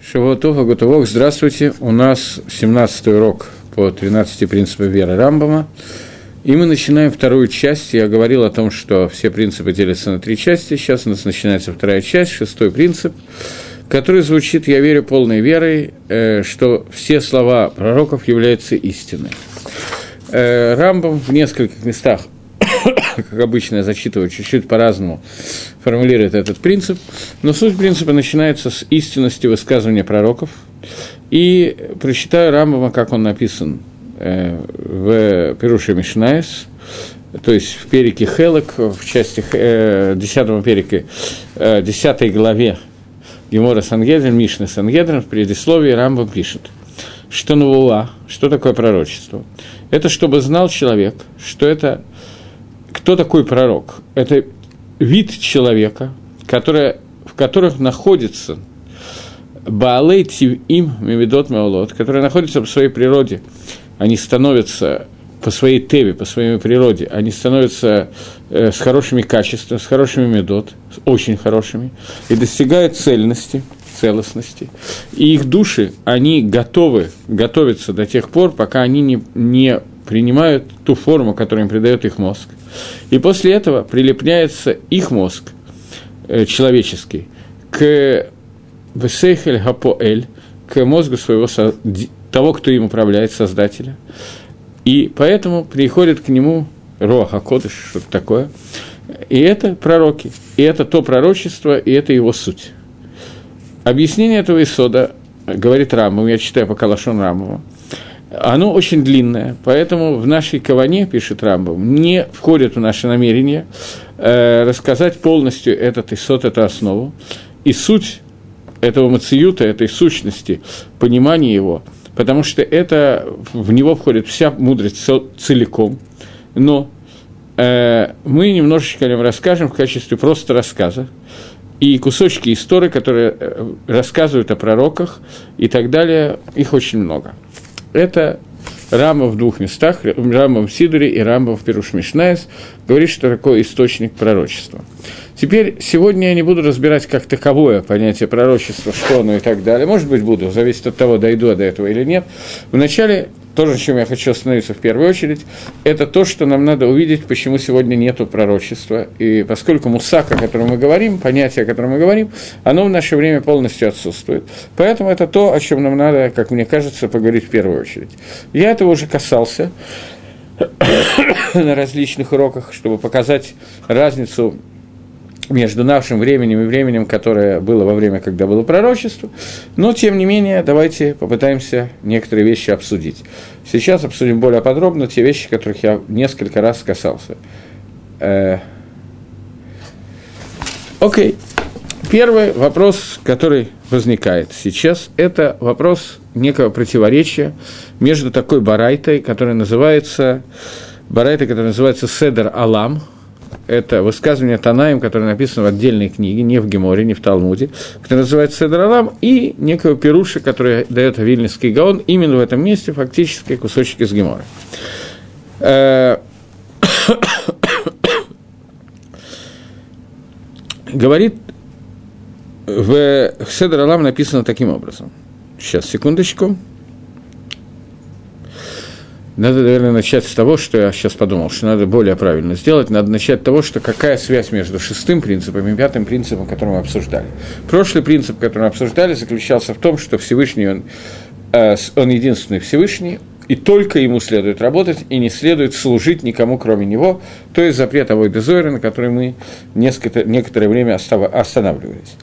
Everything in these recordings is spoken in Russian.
Шавуатов, Агутовок, здравствуйте. У нас 17 урок по 13 принципам веры Рамбама. И мы начинаем вторую часть. Я говорил о том, что все принципы делятся на три части. Сейчас у нас начинается вторая часть, шестой принцип, который звучит «Я верю полной верой, э, что все слова пророков являются истиной». Э, Рамбам в нескольких местах как обычно, я зачитываю чуть-чуть по-разному, формулирует этот принцип, но суть принципа начинается с истинности высказывания пророков, и прочитаю Рамбама, как он написан э, в Перуше Мишнаес, то есть в перике Хелек, в части э, 10 перике, э, 10 главе Гемора Сангедрин, Мишны Сангедрин, в предисловии Рамбам пишет, что Навуа, что такое пророчество? Это чтобы знал человек, что это кто такой пророк? Это вид человека, который, в которых находится Баалей им Мемидот Маулот, которые находятся по своей природе, они становятся по своей теве, по своей природе, они становятся э, с хорошими качествами, с хорошими медот, с очень хорошими, и достигают цельности, целостности. И их души, они готовы, готовятся до тех пор, пока они не, не принимают ту форму, которую им придает их мозг. И после этого прилепняется их мозг э, человеческий к Весейхель Гапоэль, к мозгу своего того, кто им управляет, создателя. И поэтому приходит к нему Роха Кодыш, что-то такое. И это пророки, и это то пророчество, и это его суть. Объяснение этого Исода говорит Рамбам, я читаю по Калашон Рамбова, оно очень длинное, поэтому в нашей каване, пишет Рамбам, не входит в наше намерение э, рассказать полностью этот исот, эту основу. И суть этого мациюта, этой сущности, понимание его, потому что это, в него входит вся мудрость целиком. Но э, мы немножечко о нем расскажем в качестве просто рассказа. И кусочки истории, которые э, рассказывают о пророках и так далее, их очень много – это Рама в двух местах, Рама в Сидуре и Рама в Перуш Мишнаес, говорит, что такое источник пророчества. Теперь, сегодня я не буду разбирать как таковое понятие пророчества, что оно и так далее. Может быть, буду, зависит от того, дойду я до этого или нет. Вначале то, на чем я хочу остановиться в первую очередь, это то, что нам надо увидеть, почему сегодня нет пророчества. И поскольку мусак, о котором мы говорим, понятие, о котором мы говорим, оно в наше время полностью отсутствует. Поэтому это то, о чем нам надо, как мне кажется, поговорить в первую очередь. Я этого уже касался на различных уроках, чтобы показать разницу между нашим временем и временем, которое было во время, когда было пророчество. Но, тем не менее, давайте попытаемся некоторые вещи обсудить. Сейчас обсудим более подробно те вещи, которых я несколько раз касался. Э, окей. Первый вопрос, который возникает сейчас, это вопрос некого противоречия между такой барайтой, которая называется, барайтой, которая называется Седер Алам – это высказывание Танаем, которое написано в отдельной книге, не в Геморе, не в Талмуде, которое называется Седралам, и некого Перуша, который дает Вильнинский Гаон, именно в этом месте фактически кусочек из Гемора. Э, говорит, в Седралам написано таким образом. Сейчас, секундочку. Надо, наверное, начать с того, что я сейчас подумал, что надо более правильно сделать. Надо начать с того, что какая связь между шестым принципом и пятым принципом, который мы обсуждали. Прошлый принцип, который мы обсуждали, заключался в том, что Всевышний, он, э, он единственный Всевышний, и только ему следует работать, и не следует служить никому, кроме него, то есть запрет Авой Дезойра, на который мы несколько, некоторое время останавливались.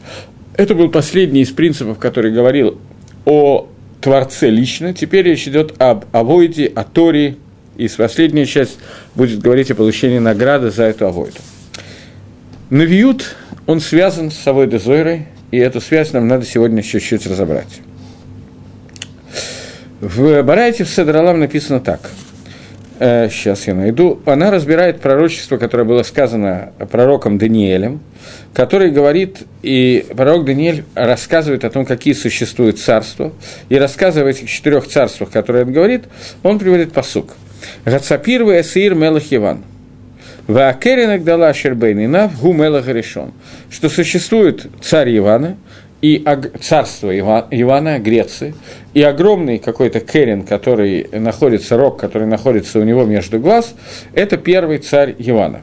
Это был последний из принципов, который говорил о Творце лично. Теперь речь идет об Авойде, о Торе, и последняя часть будет говорить о получении награды за эту Авойду. Навиют, он связан с Авойдой Зойрой, и эту связь нам надо сегодня чуть-чуть разобрать. В Барайте в Седралам написано так. Э, сейчас я найду. Она разбирает пророчество, которое было сказано пророком Даниэлем – который говорит, и пророк Даниэль рассказывает о том, какие существуют царства, и рассказывая о этих четырех царствах, которые он говорит, он приводит посук. Гацапир Эсир Мелах Иван. Ваакеринак дала Шербейн Инав Гу. Что существует царь Ивана, и царство Ивана, Греции, и огромный какой-то Керен, который находится, рог, который находится у него между глаз, это первый царь Ивана.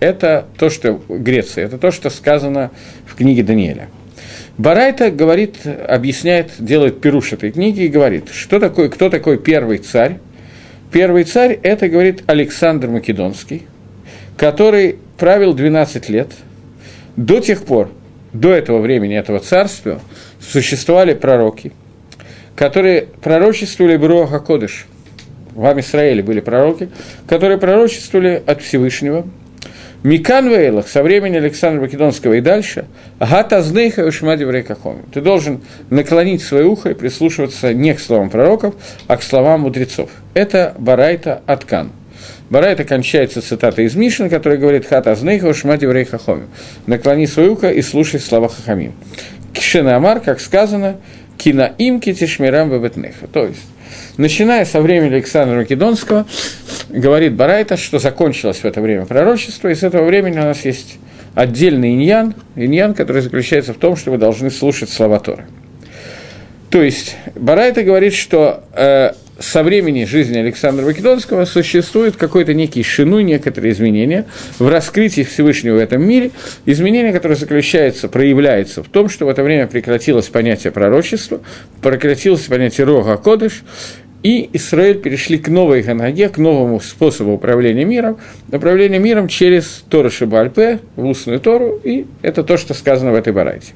Это то, что Греция, это то, что сказано в книге Даниэля. Барайта говорит, объясняет, делает пируш этой книги и говорит, что такое, кто такой первый царь. Первый царь – это, говорит, Александр Македонский, который правил 12 лет. До тех пор, до этого времени, этого царства, существовали пророки, которые пророчествовали Бруаха Кодыш. В Израиле были пророки, которые пророчествовали от Всевышнего. Микан Вейлах, со времени Александра Македонского и дальше, Гата Знейха Ушмади Врейкахоми. Ты должен наклонить свое ухо и прислушиваться не к словам пророков, а к словам мудрецов. Это Барайта Аткан. Барайта кончается цитатой из Мишина, которая говорит «Хата Знейха Ушмади Врейхахоми». «Наклони свое ухо и слушай слова Хахамим». Кишена Амар, как сказано, «Кина имки тишмирам бебетнеха». То есть, начиная со времени Александра Македонского, говорит Барайта, что закончилось в это время пророчество, и с этого времени у нас есть отдельный иньян, иньян, который заключается в том, что вы должны слушать слова Торы. То есть Барайта говорит, что э, со времени жизни Александра Македонского существует какой-то некий шину, некоторые изменения в раскрытии Всевышнего в этом мире, изменения, которое заключается, проявляется в том, что в это время прекратилось понятие пророчества, прекратилось понятие Рога Кодыш, и Израиль перешли к новой Ганаге, к новому способу управления миром, управление миром через Тору Шибальпе, в устную Тору, и это то, что сказано в этой барайте.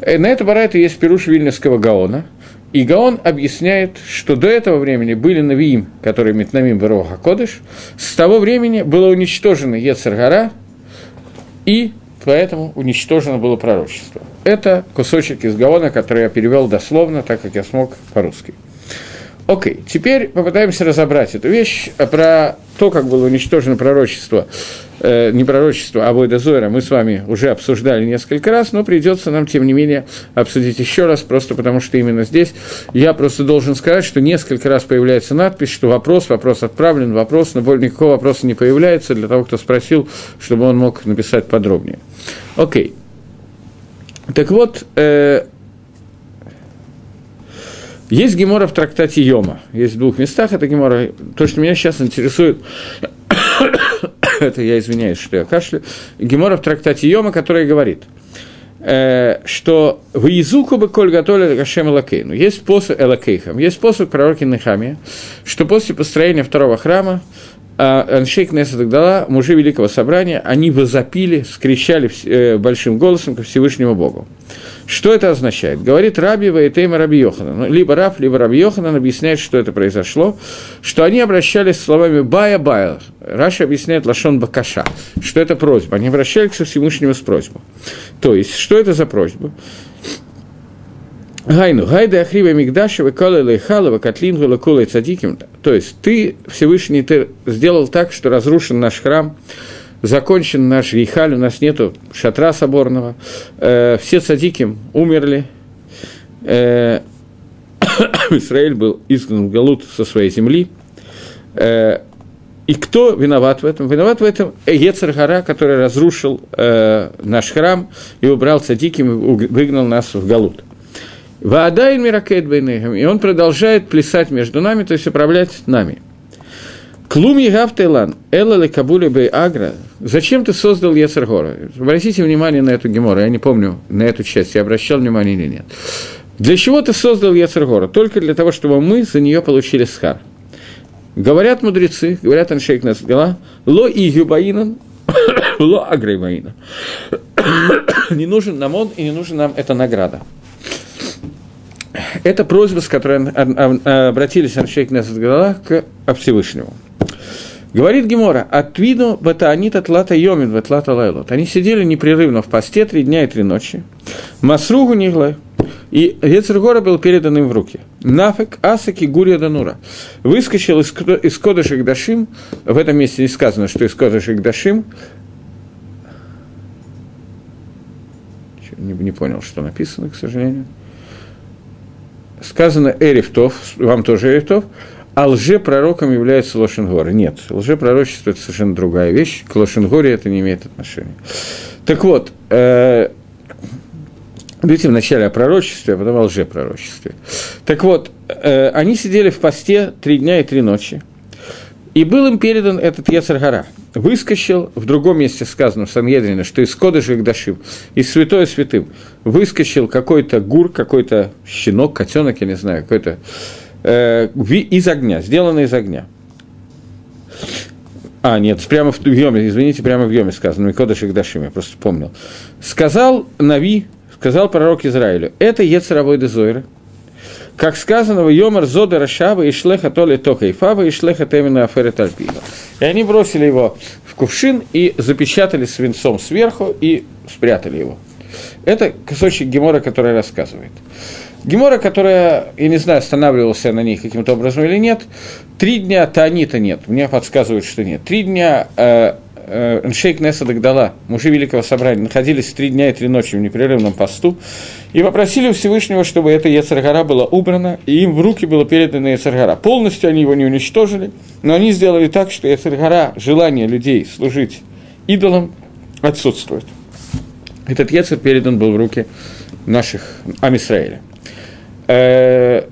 Э, на этой барайте есть пируш Вильнюсского Гаона, и Гаон объясняет, что до этого времени были Навиим, которые Митнамим Вероха Кодыш, с того времени было уничтожено Ецаргара, и поэтому уничтожено было пророчество. Это кусочек из Гаона, который я перевел дословно, так как я смог по-русски. Окей, теперь попытаемся разобрать эту вещь про то, как было уничтожено пророчество, э, не пророчество, а Войда Зойра, мы с вами уже обсуждали несколько раз, но придется нам, тем не менее, обсудить еще раз, просто потому что именно здесь я просто должен сказать, что несколько раз появляется надпись, что вопрос, вопрос отправлен, вопрос, но более никакого вопроса не появляется для того, кто спросил, чтобы он мог написать подробнее. Окей. Так вот, э, есть гемора в трактате Йома. Есть в двух местах это гемора. То, что меня сейчас интересует, это я извиняюсь, что я кашлю. Гемора в трактате Йома, который говорит, э, что в Изуку бы коль готовили Гашем Элакейну. Есть посуд Элакейхам, есть посуд пророки Нехамия, что после построения второго храма Аншей Кнессет Дала, мужи Великого Собрания, они возопили, скричали э, большим голосом ко Всевышнему Богу. Что это означает? Говорит Раби Ваэтейма Раби Йоханан. Ну, либо Раб, либо Раби Йоханан объясняет, что это произошло, что они обращались словами «бая-бая». Раша объясняет Лашон Бакаша, что это просьба. Они обращались к Всевышнему с просьбой. То есть, что это за просьба? Гайну, гайда ахриба мигдашева, кала лейхалова, котлин гулакула цадиким. То есть, ты, Всевышний, ты сделал так, что разрушен наш храм, закончен наш Ейхаль, у нас нету шатра соборного, э, все цадики умерли, э, Израиль был изгнан в Галут со своей земли, э, и кто виноват в этом? Виноват в этом Ецаргара, который разрушил э, наш храм и убрал цадиким и выгнал нас в Галут. Ваадайн Миракет И он продолжает плясать между нами, то есть управлять нами – Клум Егав Таилан, Элла Лекабули Бей Агра. Зачем ты создал Ецергора? Обратите внимание на эту гемору, я не помню на эту часть, я обращал внимание или нет. Для чего ты создал Ецергора? Только для того, чтобы мы за нее получили схар. Говорят мудрецы, говорят Аншейк Насгала, ло и юбаинан, ло агрейбаинан. не нужен нам он и не нужна нам эта награда. Это просьба, с которой обратились Аншейк Насгала к Всевышнему. Говорит Гемора, от виду батаанит от лата йомин, от лайлот. Они сидели непрерывно в посте три дня и три ночи. Масругу нигла. И Ецергора был передан им в руки. Нафек асаки гурия данура. Выскочил из, из Кодыша Дашим. В этом месте не сказано, что из Кодыша Дашим. Не, не понял, что написано, к сожалению. Сказано Эрифтов, вам тоже Эрифтов а лжепророком является Лошенгора. Нет, лжепророчество – это совершенно другая вещь, к Лошенгоре это не имеет отношения. Так вот, э, Видите, вначале о пророчестве, а потом о лжепророчестве. Так вот, э, они сидели в посте три дня и три ночи. И был им передан этот Ецаргара. Выскочил, в другом месте сказано в Сангедрина, что из Кодыша Гдашим, из Святое Святым, выскочил какой-то гур, какой-то щенок, котенок, я не знаю, какой-то, э, из огня, сделанный из огня. А, нет, прямо в Йоме, извините, прямо в Йоме сказано, Микодыш Гдашим, я просто помнил. Сказал Нави, сказал пророк Израилю, это Ецаровой Дезойра, как сказано в Йомар Зода Рашава и Шлеха Толи Тока и Фава и Шлеха Темина Афера Тальпига. И они бросили его в кувшин и запечатали свинцом сверху и спрятали его. Это кусочек Гемора, который рассказывает. Гемора, которая, я не знаю, останавливался на ней каким-то образом или нет, три дня Таанита нет, мне подсказывают, что нет. Три дня э, Шейк Неса Дагдала, мужи Великого Собрания, находились три дня и три ночи в непрерывном посту и попросили у Всевышнего, чтобы эта Ецаргара была убрана, и им в руки было передано Ецаргара. Полностью они его не уничтожили, но они сделали так, что Ецаргара, желание людей служить идолам, отсутствует. Этот Ецар передан был в руки наших Амисраэля. Э,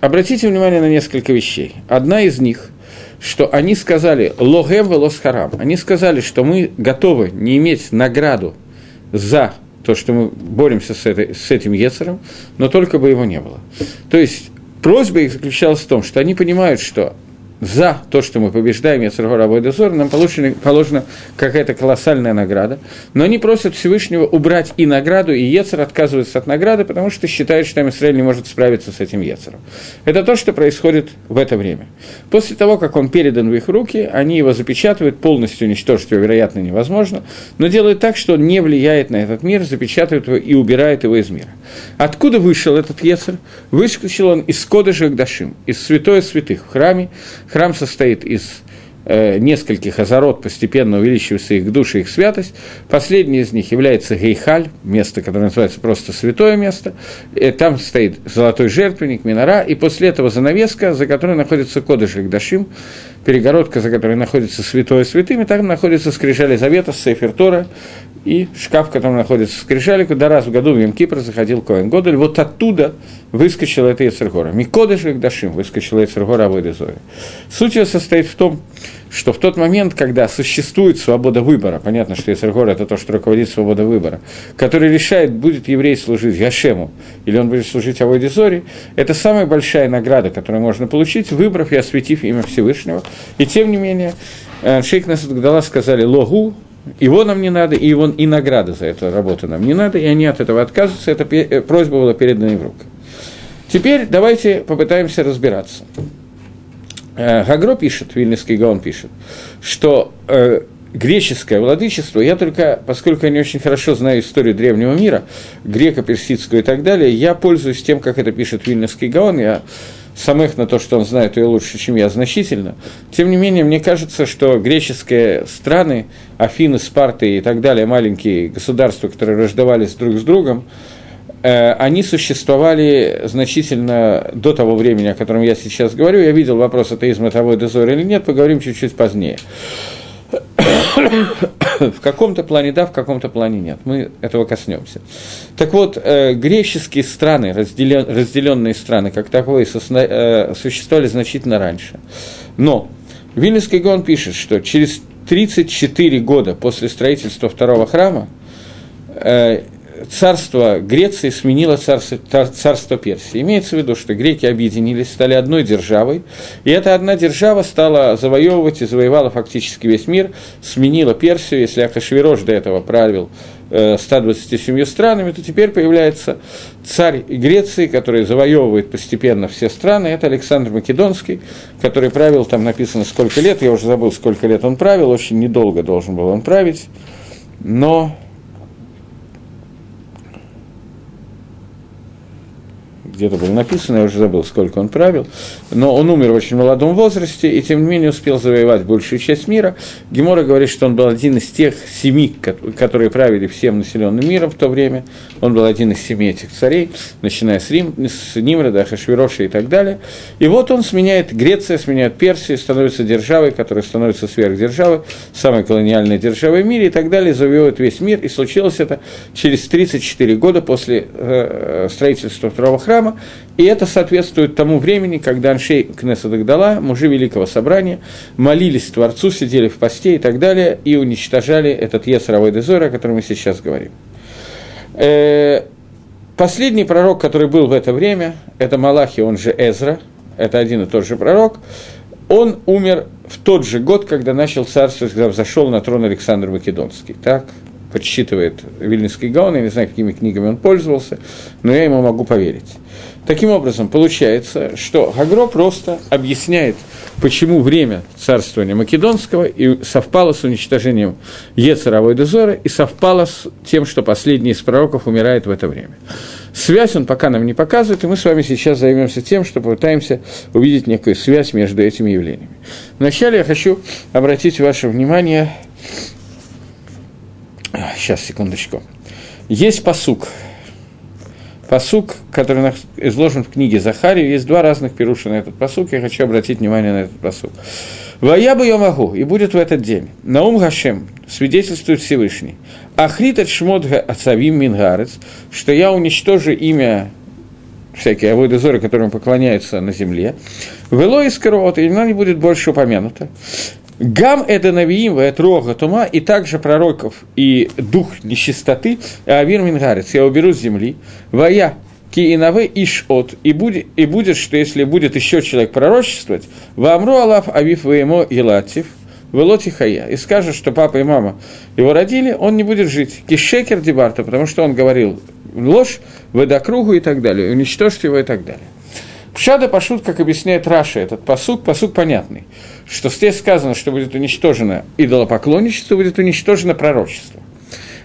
обратите внимание на несколько вещей. Одна из них – что они сказали «логем велосхарам». Они сказали, что мы готовы не иметь награду за то, что мы боремся с, этой, с этим Ецером, но только бы его не было. То есть просьба их заключалась в том, что они понимают, что за то, что мы побеждаем Яцергора Абойдозор, нам положена, положена какая-то колоссальная награда. Но они просят Всевышнего убрать и награду, и Ецер отказывается от награды, потому что считает, что Израиль не может справиться с этим Ецером. Это то, что происходит в это время. После того, как он передан в их руки, они его запечатывают, полностью уничтожить его, вероятно, невозможно, но делают так, что он не влияет на этот мир, запечатывают его и убирает его из мира. Откуда вышел этот Ецер? Выскочил он из Кодыша Гдашим, из святое святых в храме, Храм состоит из э, нескольких азарот, постепенно увеличивается их душа, их святость. Последний из них является Гейхаль, место, которое называется просто святое место. И э, там стоит золотой жертвенник, минора, и после этого занавеска, за которой находится Кодыш Дашим, перегородка, за которой находится святое святым, и там находится скрижали Завета, Сейфер Тора, и шкаф, в котором находится скрижали, куда раз в году в Емкипр заходил Коэн Годель, вот оттуда выскочила эта Ецергора. Микодыш Дашим выскочила Ецергора Абойдезоя. Суть ее состоит в том, что в тот момент, когда существует свобода выбора, понятно, что Ецергора – это то, что руководит свобода выбора, который решает, будет еврей служить Яшему или он будет служить Авойдезоре, это самая большая награда, которую можно получить, выбрав и осветив имя Всевышнего. И тем не менее, э, Шейх Насадгдала сказали «Логу», его нам не надо, и, его, и награды за эту работу нам не надо, и они от этого отказываются. Эта э, просьба была передана в руки. Теперь давайте попытаемся разбираться. Э, Гагро пишет, Вильнюсский Гаон пишет, что э, греческое владычество, я только, поскольку я не очень хорошо знаю историю древнего мира, греко-персидскую и так далее, я пользуюсь тем, как это пишет Вильнюсский Гаон, я самых на то, что он знает ее лучше, чем я, значительно. Тем не менее, мне кажется, что греческие страны, Афины, Спарты и так далее, маленькие государства, которые рождавались друг с другом, они существовали значительно до того времени, о котором я сейчас говорю. Я видел вопрос атеизма того дозора или нет, поговорим чуть-чуть позднее. в каком-то плане да, в каком-то плане нет. Мы этого коснемся. Так вот, э, греческие страны, разделен, разделенные страны, как таковые, э, существовали значительно раньше. Но Вильнюсский Гон пишет, что через 34 года после строительства второго храма э, царство Греции сменило царство, царство Персии. Имеется в виду, что греки объединились, стали одной державой, и эта одна держава стала завоевывать и завоевала фактически весь мир, сменила Персию, если Акашвирош до этого правил 127 э, странами, то теперь появляется царь Греции, который завоевывает постепенно все страны. Это Александр Македонский, который правил, там написано сколько лет, я уже забыл, сколько лет он правил, очень недолго должен был он править, но где-то было написано, я уже забыл, сколько он правил, но он умер в очень молодом возрасте и, тем не менее, успел завоевать большую часть мира. Гемора говорит, что он был один из тех семи, которые правили всем населенным миром в то время. Он был один из семи этих царей, начиная с, Рим, с Нимрода, Хашвироша и так далее. И вот он сменяет, Греция сменяет Персию, становится державой, которая становится сверхдержавой, самой колониальной державой в мире и так далее, завоевывает весь мир. И случилось это через 34 года после э, строительства второго храма, храма, и это соответствует тому времени, когда Аншей Кнеса Дагдала, мужи Великого Собрания, молились Творцу, сидели в посте и так далее, и уничтожали этот Есаровой Дезор, о котором мы сейчас говорим. Э, последний пророк, который был в это время, это Малахи, он же Эзра, это один и тот же пророк, он умер в тот же год, когда начал царствовать, когда взошел на трон Александр Македонский. Так подсчитывает Вильнинский Гаон, я не знаю, какими книгами он пользовался, но я ему могу поверить. Таким образом, получается, что Гагро просто объясняет, почему время царствования Македонского и совпало с уничтожением Ецаровой Дезора и совпало с тем, что последний из пророков умирает в это время. Связь он пока нам не показывает, и мы с вами сейчас займемся тем, что попытаемся увидеть некую связь между этими явлениями. Вначале я хочу обратить ваше внимание... Сейчас, секундочку. Есть посук – посук, который изложен в книге Захарию, есть два разных пируша на этот посук, я хочу обратить внимание на этот посук. «Вая бы я могу, и будет в этот день. Наум Гашем, свидетельствует Всевышний, Ахрит от Шмотга Ацавим Мингарец, что я уничтожу имя всякие авойдозоры, которым поклоняются на земле, вело из корот, и оно не будет больше упомянуто. Гам это навиим, это рога тума, и также пророков и дух нечистоты, авир мингарец, я уберу с земли, вая ки инаве иш от, и будет, и будет, что если будет еще человек пророчествовать, вамру алаф авив ваемо елатив, Велоти хая, и скажет, что папа и мама его родили, он не будет жить. Кишекер дебарта, потому что он говорил ложь, водокругу и так далее, уничтожьте его и так далее. Пшада Пашут, как объясняет Раша, этот посук, посук понятный, что здесь сказано, что будет уничтожено идолопоклонничество, будет уничтожено пророчество.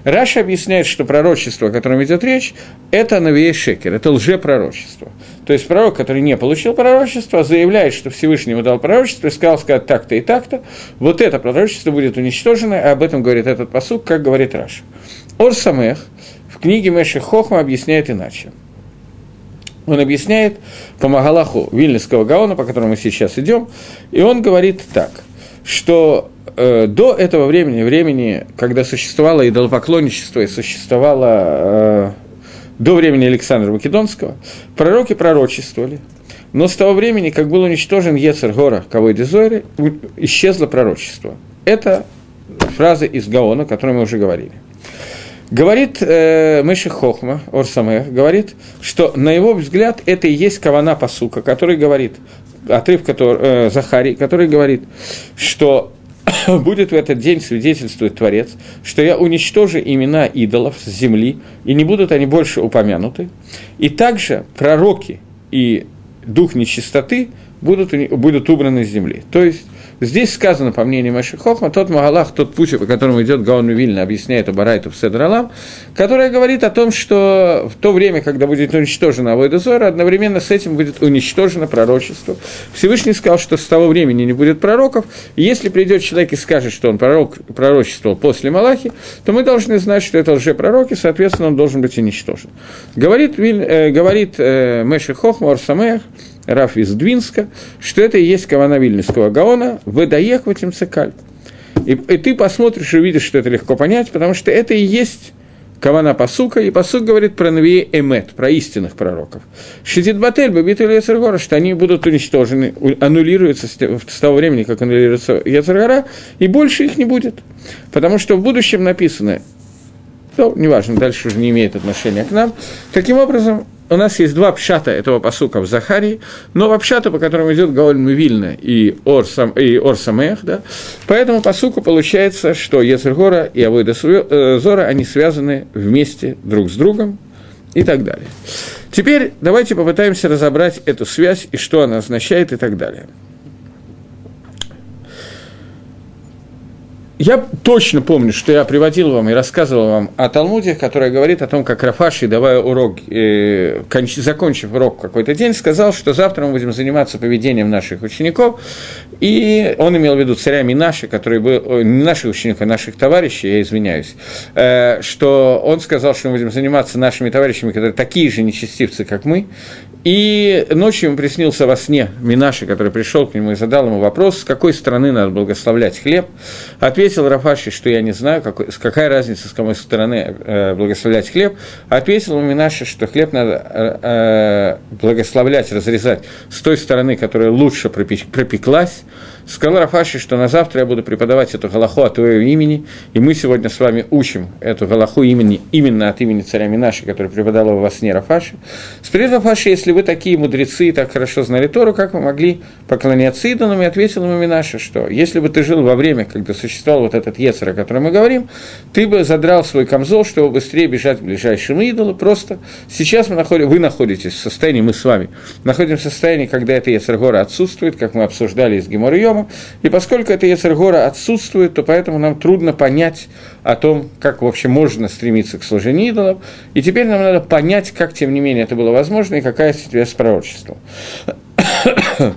Раша объясняет, что пророчество, о котором идет речь, это Навия Шекер, это лжепророчество. То есть пророк, который не получил пророчество, заявляет, что Всевышний ему дал пророчество и сказал сказать так-то и так-то, вот это пророчество будет уничтожено, и об этом говорит этот посук, как говорит Раша. Ор Самех в книге Меши Хохма объясняет иначе – он объясняет по Магалаху Вильнинского Гаона, по которому мы сейчас идем, и он говорит так, что э, до этого времени, времени, когда существовало идолопоклонничество и существовало э, до времени Александра Македонского, пророки пророчествовали, но с того времени, как был уничтожен Ецер Гора Кавой Дезойры, исчезло пророчество. Это фраза из Гаона, о которой мы уже говорили. Говорит э, Мыши Хохма, Орсамех, говорит, что на его взгляд это и есть кавана посука, который говорит, отрыв который, э, Захарий, который говорит, что будет в этот день свидетельствовать Творец, что я уничтожу имена идолов с земли, и не будут они больше упомянуты. И также пророки и дух нечистоты будут, будут убраны с земли. То есть Здесь сказано, по мнению Маши Хохма, тот Магалах, тот путь, по которому идет Гаон Вильна, объясняет Абарайту в Седралам, которая говорит о том, что в то время, когда будет уничтожена Авойда Зора, одновременно с этим будет уничтожено пророчество. Всевышний сказал, что с того времени не будет пророков, и если придет человек и скажет, что он пророк, пророчествовал после Малахи, то мы должны знать, что это лжепророк, и, соответственно, он должен быть уничтожен. Говорит, э, говорит э, Меши Хохма Орсамех, Раф из Двинска, что это и есть Кавана Вильнюсского Гаона, выдаех в этим цикаль. И, и ты посмотришь и увидишь, что это легко понять, потому что это и есть Кавана Пасука, и Пасук говорит про Навие Эмет, про истинных пророков. Шидит Батель, Бабит или Яцергора, что они будут уничтожены, аннулируются с того времени, как аннулируется Яцергора, и больше их не будет. Потому что в будущем написано, ну, неважно, дальше уже не имеет отношения к нам. Таким образом, у нас есть два пшата этого посука в Захарии, но пшата, по которому идет Гаоль Мивильна и Ор, Сам, и Ор Самех, да, по этому посуку получается, что Ецергора и Авойда э, Зора, они связаны вместе друг с другом и так далее. Теперь давайте попытаемся разобрать эту связь и что она означает и так далее. Я точно помню, что я приводил вам и рассказывал вам о Талмуде, который говорит о том, как Рафаши, давая урок, э, конч, закончив урок какой-то день, сказал, что завтра мы будем заниматься поведением наших учеников, и он имел в виду царями наши, которые были, не наших учеников, а наших товарищей, я извиняюсь, э, что он сказал, что мы будем заниматься нашими товарищами, которые такие же нечестивцы, как мы, и ночью ему приснился во сне Минаши, который пришел к нему и задал ему вопрос, с какой стороны надо благословлять хлеб. Ответил Рафаши, что я не знаю, какой, какая разница, с какой стороны э, благословлять хлеб. Ответил Минаши, что хлеб надо э, э, благословлять, разрезать с той стороны, которая лучше пропеклась. Сказал Рафаши, что на завтра я буду преподавать эту галаху от твоего имени, и мы сегодня с вами учим эту галаху имени, именно от имени царя Минаши, который преподал его во сне Рафаши. Сперед Рафаши, если вы такие мудрецы и так хорошо знали Тору, как вы могли поклоняться идолам, и ответил ему Минаша, что если бы ты жил во время, когда существовал вот этот Ецер, о котором мы говорим, ты бы задрал свой камзол, чтобы быстрее бежать к ближайшему идолу, просто сейчас мы находим, вы находитесь в состоянии, мы с вами, находимся в состоянии, когда это Ецергора отсутствует, как мы обсуждали из Гемора Йома, и поскольку это Ецергора отсутствует, то поэтому нам трудно понять о том, как вообще можно стремиться к служению идолов, и теперь нам надо понять, как, тем не менее, это было возможно, и какая связь с пророчеством.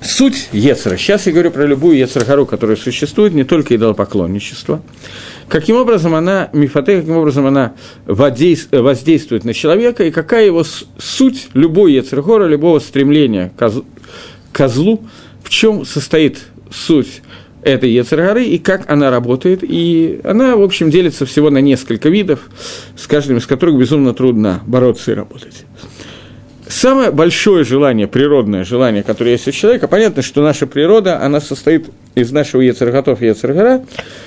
Суть Ецера. Сейчас я говорю про любую Ецергару, которая существует, не только идолопоклонничество. Каким образом она, мифоте, каким образом она воздействует на человека, и какая его суть любой Ецергора, любого стремления козлу, в чем состоит суть этой Ецергары и как она работает. И она, в общем, делится всего на несколько видов, с каждым из которых безумно трудно бороться и работать. Самое большое желание, природное желание, которое есть у человека, понятно, что наша природа, она состоит из нашего Ецерготов и Ецергара,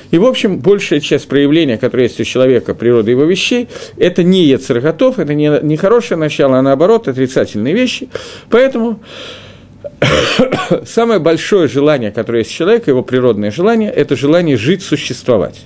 и, в общем, большая часть проявления, которое есть у человека, природы его вещей, это не Ецерготов, это не, не хорошее начало, а наоборот, отрицательные вещи, поэтому самое большое желание, которое есть у человека, его природное желание, это желание жить, существовать.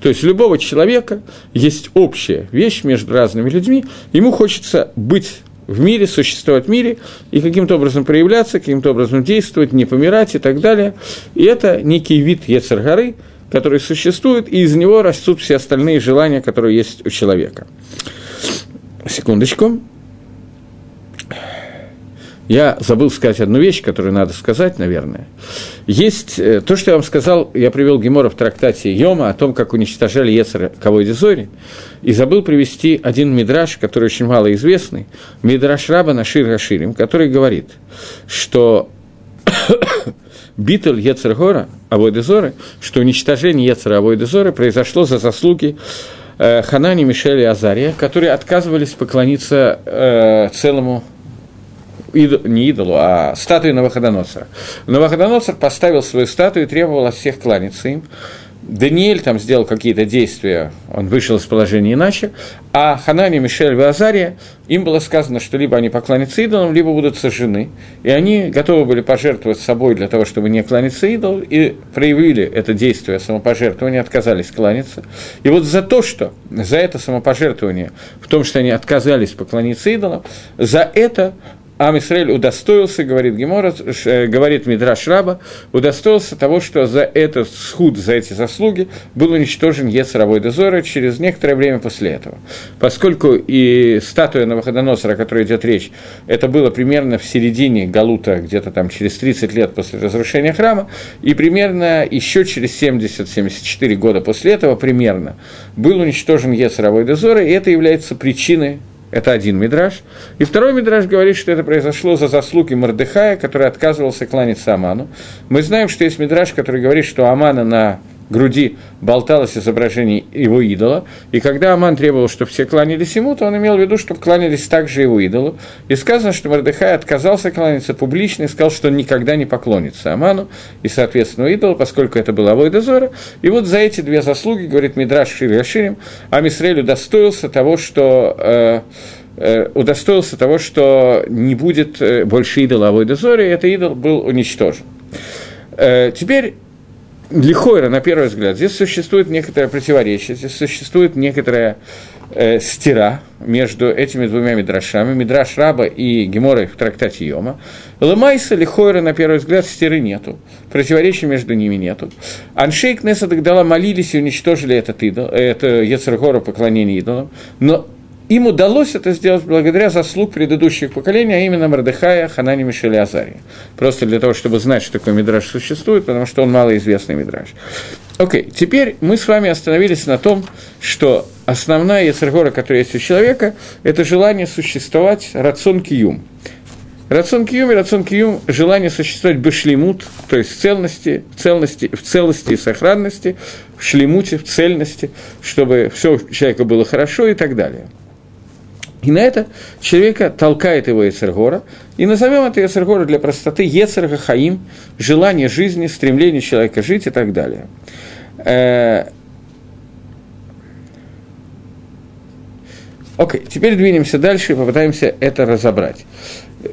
То есть у любого человека есть общая вещь между разными людьми, ему хочется быть в мире, существовать в мире и каким-то образом проявляться, каким-то образом действовать, не помирать и так далее. И это некий вид Ецаргары, который существует, и из него растут все остальные желания, которые есть у человека. Секундочку. Я забыл сказать одну вещь, которую надо сказать, наверное. Есть э, то, что я вам сказал, я привел Гемора в трактате Йома о том, как уничтожали Ецера Кавой Дезори, и забыл привести один мидраж, который очень мало известный, мидраж раба Нашир Раширим, который говорит, что Битл Ецергора, Авойдезоры, что уничтожение Ецера Авойдезоры произошло за заслуги э, Ханани, Мишеля и Азария, которые отказывались поклониться э, целому идол, не идолу, а статуе Новоходоносора. Новоходоносор поставил свою статую и требовал от всех кланяться им. Даниэль там сделал какие-то действия, он вышел из положения иначе, а Ханани, Мишель и Азария, им было сказано, что либо они поклонятся идолам, либо будут сожжены. И они готовы были пожертвовать собой для того, чтобы не кланяться идолу, и проявили это действие самопожертвования, отказались кланяться. И вот за то, что, за это самопожертвование, в том, что они отказались поклониться идолам, за это Ам Исраиль удостоился, говорит Гемора, э, говорит Мидраш Раба, удостоился того, что за этот схуд, за эти заслуги был уничтожен Ецаровой дозора через некоторое время после этого. Поскольку и статуя Навуходоносора, о которой идет речь, это было примерно в середине Галута, где-то там через 30 лет после разрушения храма, и примерно еще через 70-74 года после этого примерно был уничтожен Ецаровой дозор, и это является причиной это один мидраж. И второй мидраж говорит, что это произошло за заслуги Мордыхая, который отказывался кланяться Аману. Мы знаем, что есть мидраж, который говорит, что Амана на груди болталось изображение его идола, и когда Аман требовал, чтобы все кланялись ему, то он имел в виду, чтобы кланялись также его идолу. И сказано, что Мордыхай отказался кланяться публично и сказал, что он никогда не поклонится Аману и, соответственно, идолу, поскольку это был Авой Дозора. И вот за эти две заслуги, говорит Мидраш Шир Яширим, Амисрель удостоился того, что... Э, э, удостоился того, что не будет э, больше идола Авой Дозора, и этот идол был уничтожен. Э, теперь Лихойра, на первый взгляд, здесь существует некоторое противоречие, здесь существует некоторое э, стира между этими двумя мидрашами, мидраш раба и гемора в трактате Йома. Лемайса или Хойра, на первый взгляд, стиры нету, противоречий между ними нету. Аншейк Неса Дагдала молились и уничтожили этот идол, это Ецергора поклонение идолам, но им удалось это сделать благодаря заслуг предыдущих поколений, а именно Мардыхая, Ханани, Мишеля, Азария. Просто для того, чтобы знать, что такой мидраж существует, потому что он малоизвестный мидраж. Окей, okay, теперь мы с вами остановились на том, что основная яцергора, которая есть у человека, это желание существовать рацион киюм. Рацион киюм и рацион киюм – желание существовать бешлемут, то есть в целности, в целности, в целости и сохранности, в шлемуте, в цельности, чтобы все у человека было хорошо и так далее – и на это человека толкает его Ецергора, и назовем это Ецергора для простоты Ецерга Хаим, желание жизни, стремление человека жить и так далее. Э, окей, okay, теперь двинемся дальше и попытаемся это разобрать.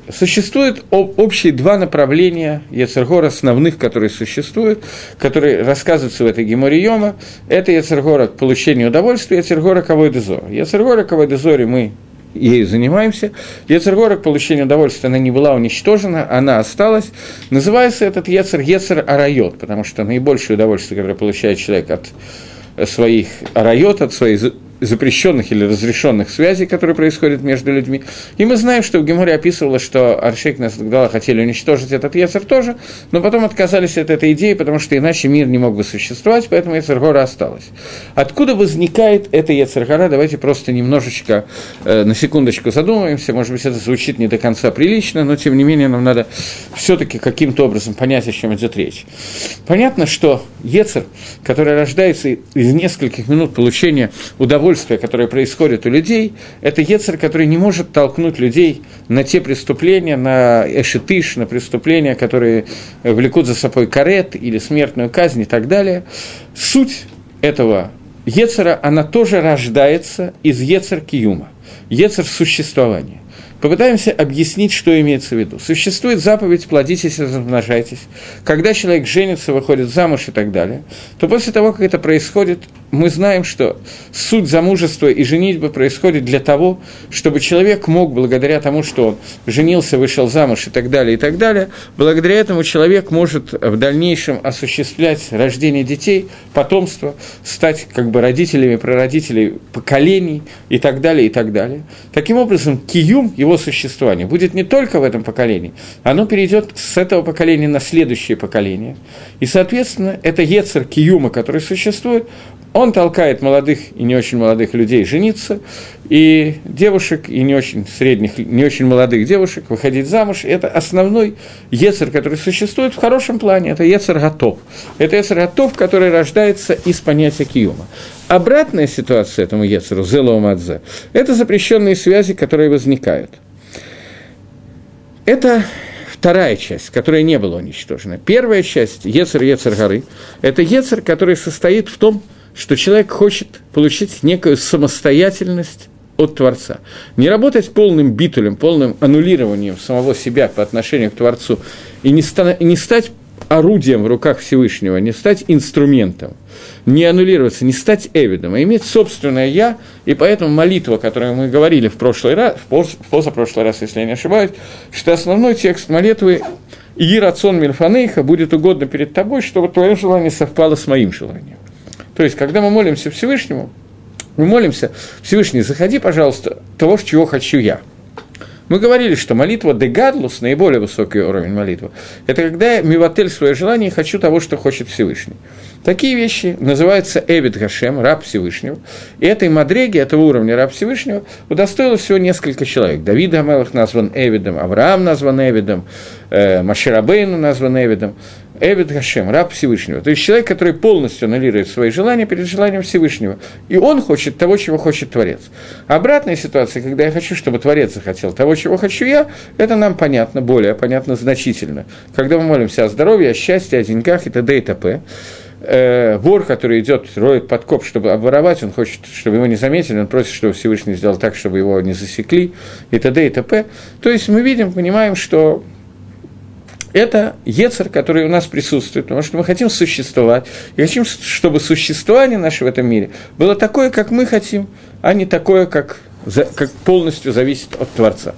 Существует общие два направления Ецергора основных, которые существуют, которые рассказываются в этой геморе Йома. Это Ецергора к получению удовольствия, Ецергора к Авойдезору. Ецергора к Авойдезоре мы ею занимаемся. Ецергора к получению удовольствия, она не была уничтожена, она осталась. Называется этот Ецер Ецер Арайот, потому что наибольшее удовольствие, которое получает человек от своих арайот, от своей запрещенных или разрешенных связей, которые происходят между людьми. И мы знаем, что в Геморе описывалось, что Аршейк Насдагдала хотели уничтожить этот Ецер тоже, но потом отказались от этой идеи, потому что иначе мир не мог бы существовать, поэтому Ецергора осталась. Откуда возникает эта Ецергора? Давайте просто немножечко, э, на секундочку задумаемся, может быть, это звучит не до конца прилично, но тем не менее нам надо все-таки каким-то образом понять, о чем идет речь. Понятно, что Ецер, который рождается из нескольких минут получения удовольствия, удовольствие, которое происходит у людей, это Ецер, который не может толкнуть людей на те преступления, на эшетыш, на преступления, которые влекут за собой карет или смертную казнь и так далее. Суть этого Ецера, она тоже рождается из Ецер Киюма, Ецер существования. Попытаемся объяснить, что имеется в виду. Существует заповедь «плодитесь и размножайтесь». Когда человек женится, выходит замуж и так далее, то после того, как это происходит, мы знаем, что суть замужества и женитьбы происходит для того, чтобы человек мог, благодаря тому, что он женился, вышел замуж и так далее, и так далее, благодаря этому человек может в дальнейшем осуществлять рождение детей, потомство, стать как бы родителями, прародителей поколений и так далее, и так далее. Таким образом, киюм, его существование, будет не только в этом поколении, оно перейдет с этого поколения на следующее поколение. И, соответственно, это Ецер Киюма, который существует, он толкает молодых и не очень молодых людей жениться, и девушек, и не очень средних, не очень молодых девушек выходить замуж. Это основной ецер, который существует в хорошем плане, это ецер готов. Это ецер готов, который рождается из понятия киюма. Обратная ситуация этому ецеру, зелоумадзе, это запрещенные связи, которые возникают. Это вторая часть, которая не была уничтожена. Первая часть, Ецер Ецер горы, это Ецер, который состоит в том, что человек хочет получить некую самостоятельность от Творца. Не работать полным битулем, полным аннулированием самого себя по отношению к Творцу и не, ста- не стать орудием в руках Всевышнего, не стать инструментом, не аннулироваться, не стать эвидом, а иметь собственное «я», и поэтому молитва, которую мы говорили в прошлый раз, в позапрошлый раз, если я не ошибаюсь, что основной текст молитвы «И рацион Мильфанейха будет угодно перед тобой, чтобы твое желание совпало с моим желанием». То есть, когда мы молимся Всевышнему, мы молимся, Всевышний, заходи, пожалуйста, того, чего хочу я. Мы говорили, что молитва дегадлус, наиболее высокий уровень молитвы, это когда я мивотель свое желание и хочу того, что хочет Всевышний. Такие вещи называются Эвид Гашем, раб Всевышнего. И этой мадреги, этого уровня раб Всевышнего, удостоилось всего несколько человек. Давид Амелах назван Эвидом, Авраам назван Эвидом, э, Маширабейну назван Эвидом. Эвид Гашем, раб Всевышнего. То есть человек, который полностью аннулирует свои желания перед желанием Всевышнего. И он хочет того, чего хочет Творец. Обратная ситуация, когда я хочу, чтобы Творец захотел того, чего хочу я, это нам понятно, более понятно, значительно. Когда мы молимся о здоровье, о счастье, о деньгах и т.д. и т.п., э, вор, который идет, роет подкоп, чтобы обворовать, он хочет, чтобы его не заметили, он просит, чтобы Всевышний сделал так, чтобы его не засекли, и т.д. и т.п. То есть мы видим, понимаем, что это Ецер, который у нас присутствует, потому что мы хотим существовать, и хотим, чтобы существование наше в этом мире было такое, как мы хотим, а не такое, как, как полностью зависит от Творца.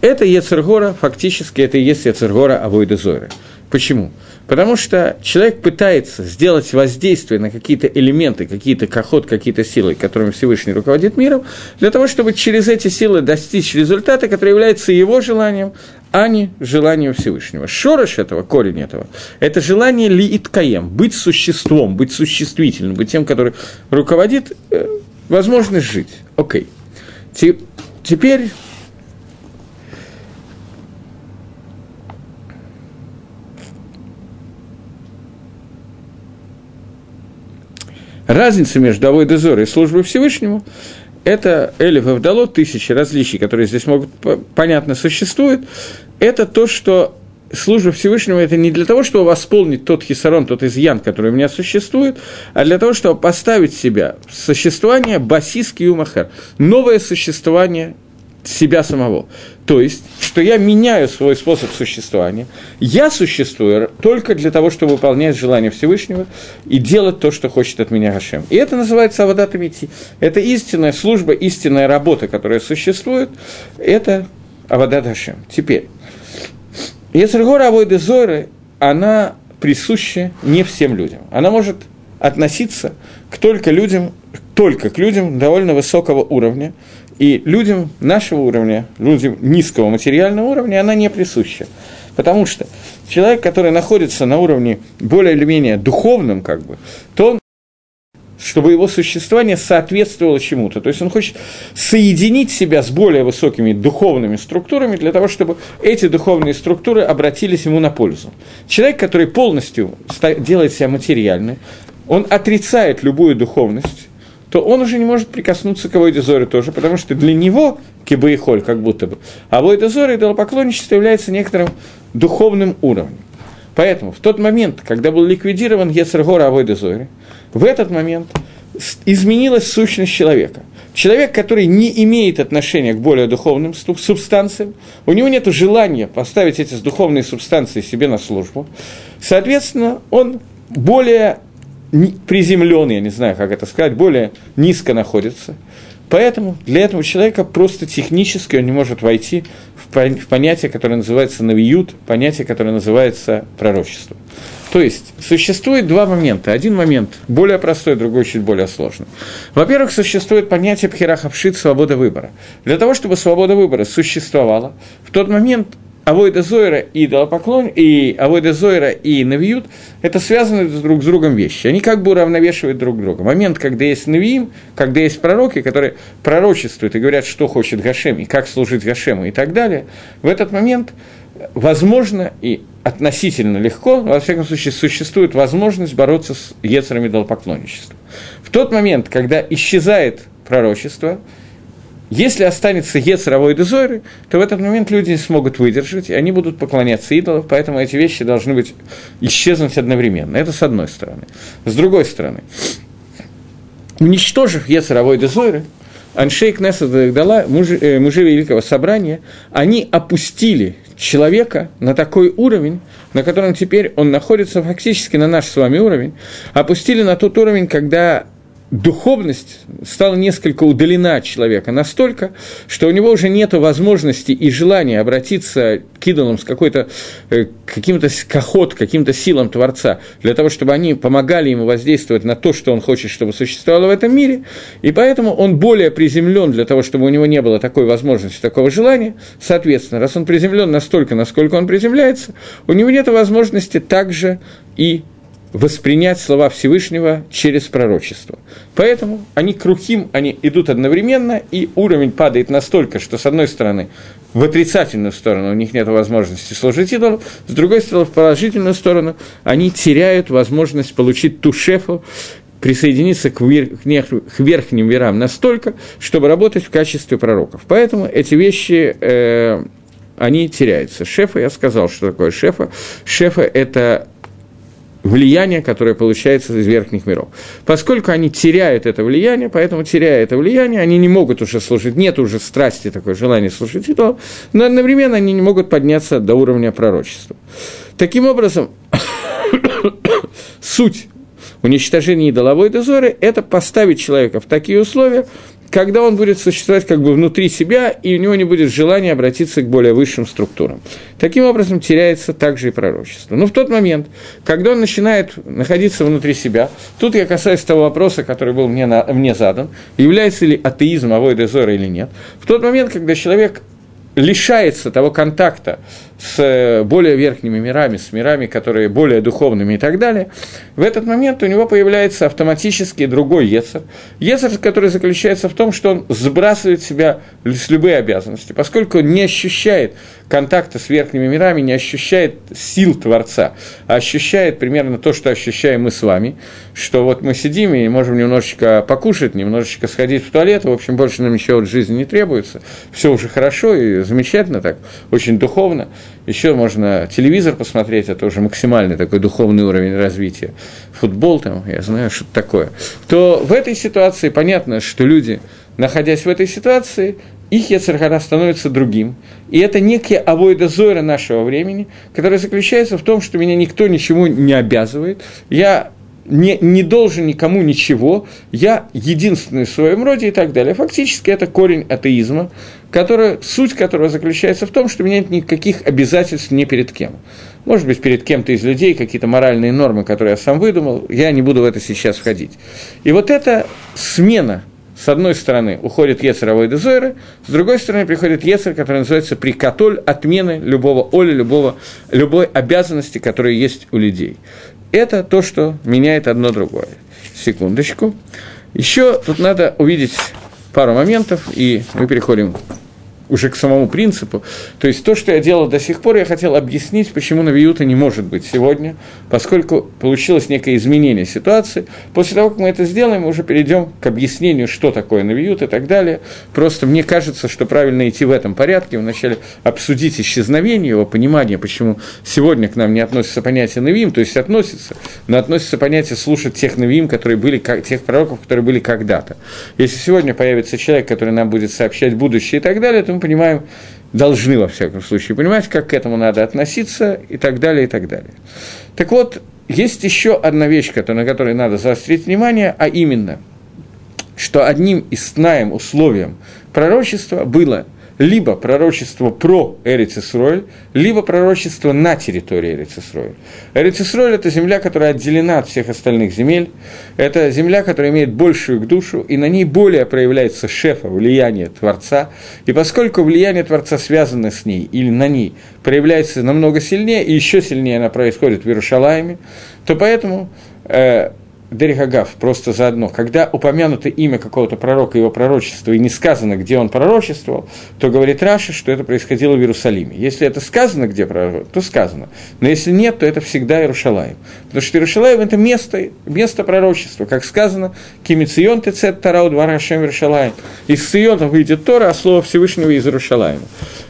Это Ецергора, фактически это и есть Ецергора Авойда Зойры. Почему? Потому что человек пытается сделать воздействие на какие-то элементы, какие-то коход, какие-то силы, которыми Всевышний руководит миром, для того, чтобы через эти силы достичь результата, который является его желанием, а не желанием Всевышнего. Шорош этого, корень этого, это желание ли иткаем, быть существом, быть существительным, быть тем, который руководит э, возможность жить. Окей. Теперь Разница между Авой Дезорой и службой Всевышнему – это Элиф Авдало, тысячи различий, которые здесь могут, понятно, существуют. Это то, что служба Всевышнему – это не для того, чтобы восполнить тот хисарон, тот изъян, который у меня существует, а для того, чтобы поставить себя в существование басиски умахер, новое существование себя самого. То есть, что я меняю свой способ существования. Я существую только для того, чтобы выполнять желание Всевышнего и делать то, что хочет от меня Гашем. И это называется Авадат Мити. Это истинная служба, истинная работа, которая существует. Это Авадат Гашем. Теперь, Ецергора Авойды Зойры, она присуща не всем людям. Она может относиться к только людям, только к людям довольно высокого уровня, и людям нашего уровня, людям низкого материального уровня, она не присуща. Потому что человек, который находится на уровне более или менее духовном, как бы, то он чтобы его существование соответствовало чему-то. То есть он хочет соединить себя с более высокими духовными структурами для того, чтобы эти духовные структуры обратились ему на пользу. Человек, который полностью делает себя материальным, он отрицает любую духовность, то он уже не может прикоснуться к Авойде Зоре тоже, потому что для него кибы и холь, как будто бы, Авойда Зоре идолопоклонничество является некоторым духовным уровнем. Поэтому в тот момент, когда был ликвидирован Ецергора Авойда Зоре, в этот момент изменилась сущность человека. Человек, который не имеет отношения к более духовным субстанциям, у него нет желания поставить эти духовные субстанции себе на службу, соответственно, он более приземлен, я не знаю, как это сказать, более низко находится. Поэтому для этого человека просто технически он не может войти в понятие, которое называется навиют, понятие, которое называется пророчество. То есть существует два момента. Один момент более простой, другой чуть более сложный. Во-первых, существует понятие пхерахапшит свобода выбора. Для того, чтобы свобода выбора существовала, в тот момент Авойда Зойра и Идолопоклон, и Авойда Зойра и Навиют – это связаны друг с другом вещи. Они как бы уравновешивают друг друга. Момент, когда есть Навиим, когда есть пророки, которые пророчествуют и говорят, что хочет Гашем, и как служить Гашему и так далее, в этот момент возможно и относительно легко, во всяком случае, существует возможность бороться с Ецерами идолопоклонничества. В тот момент, когда исчезает пророчество – если останется Ецеровой дезойры, то в этот момент люди не смогут выдержать, и они будут поклоняться идолам, поэтому эти вещи должны быть исчезнуть одновременно. Это с одной стороны. С другой стороны, уничтожив Ецеровой дезойры, Аншей Кнесса Дагдала, мужи, э, мужи Великого Собрания, они опустили человека на такой уровень, на котором теперь он находится фактически на наш с вами уровень, опустили на тот уровень, когда духовность стала несколько удалена от человека настолько, что у него уже нет возможности и желания обратиться к идолам с какой-то, э, каким-то кохот, каким-то силам Творца, для того, чтобы они помогали ему воздействовать на то, что он хочет, чтобы существовало в этом мире, и поэтому он более приземлен для того, чтобы у него не было такой возможности, такого желания. Соответственно, раз он приземлен настолько, насколько он приземляется, у него нет возможности также и воспринять слова Всевышнего через пророчество. Поэтому они крухим, они идут одновременно, и уровень падает настолько, что, с одной стороны, в отрицательную сторону у них нет возможности служить идолу, с другой стороны, в положительную сторону они теряют возможность получить ту шефу, присоединиться к, верх, к верхним верам настолько, чтобы работать в качестве пророков. Поэтому эти вещи, э, они теряются. Шефа, я сказал, что такое шефа. Шефа – это влияние, которое получается из верхних миров. Поскольку они теряют это влияние, поэтому теряя это влияние, они не могут уже служить, нет уже страсти такое желание служить и то, но одновременно они не могут подняться до уровня пророчества. Таким образом, суть уничтожения идоловой дозоры – это поставить человека в такие условия, когда он будет существовать как бы внутри себя, и у него не будет желания обратиться к более высшим структурам. Таким образом, теряется также и пророчество. Но в тот момент, когда он начинает находиться внутри себя, тут я касаюсь того вопроса, который был мне, на, мне задан, является ли атеизм авойда зора или нет, в тот момент, когда человек лишается того контакта с э, более верхними мирами, с мирами, которые более духовными и так далее, в этот момент у него появляется автоматически другой Ецер. Ецер, который заключается в том, что он сбрасывает себя с любые обязанности, поскольку он не ощущает контакта с верхними мирами, не ощущает сил Творца, а ощущает примерно то, что ощущаем мы с вами, что вот мы сидим и можем немножечко покушать, немножечко сходить в туалет, в общем, больше нам ничего от жизни не требуется, все уже хорошо и замечательно так, очень духовно, еще можно телевизор посмотреть, это уже максимальный такой духовный уровень развития, футбол там, я знаю, что-то такое, то в этой ситуации понятно, что люди, находясь в этой ситуации, их Ецархара становится другим. И это некие авойда зойра нашего времени, которая заключается в том, что меня никто ничему не обязывает, я не, не должен никому ничего, я единственный в своем роде и так далее. Фактически это корень атеизма, который, суть которого заключается в том, что у меня нет никаких обязательств ни перед кем. Может быть, перед кем-то из людей какие-то моральные нормы, которые я сам выдумал, я не буду в это сейчас входить. И вот эта смена с одной стороны уходит Ецер Авойда Зойры, с другой стороны приходит Ецер, который называется прикатоль, отмены любого оля, любого, любой обязанности, которая есть у людей. Это то, что меняет одно другое. Секундочку. Еще тут надо увидеть пару моментов, и мы переходим уже к самому принципу. То есть то, что я делал до сих пор, я хотел объяснить, почему Навиюта не может быть сегодня, поскольку получилось некое изменение ситуации. После того, как мы это сделаем, мы уже перейдем к объяснению, что такое Навиют и так далее. Просто мне кажется, что правильно идти в этом порядке. Вначале обсудить исчезновение его, понимание, почему сегодня к нам не относится понятие Навиим, то есть относится, но относится понятие слушать тех Навиим, которые были, тех пророков, которые были когда-то. Если сегодня появится человек, который нам будет сообщать будущее и так далее, то мы понимаем, должны, во всяком случае, понимать, как к этому надо относиться и так далее, и так далее. Так вот, есть еще одна вещь, на которой надо заострить внимание, а именно, что одним из знаем условием пророчества было – либо пророчество про Эрицисройль, либо пророчество на территории Эрицисройль. Эрицисройль – это земля, которая отделена от всех остальных земель, это земля, которая имеет большую к душу, и на ней более проявляется шефа, влияние Творца, и поскольку влияние Творца связано с ней или на ней проявляется намного сильнее, и еще сильнее она происходит в Иерушалайме, то поэтому э, Дерихагав, просто заодно, когда упомянуто имя какого-то пророка, его пророчества, и не сказано, где он пророчествовал, то говорит Раша, что это происходило в Иерусалиме. Если это сказано, где пророк, то сказано. Но если нет, то это всегда Иерушалаем. Потому что Иерушалаем – это место, место пророчества. Как сказано, «Кимицион тецет тарау двора Иерушалаем». Из Сиона выйдет Тора, а слово Всевышнего из Иерушалаема.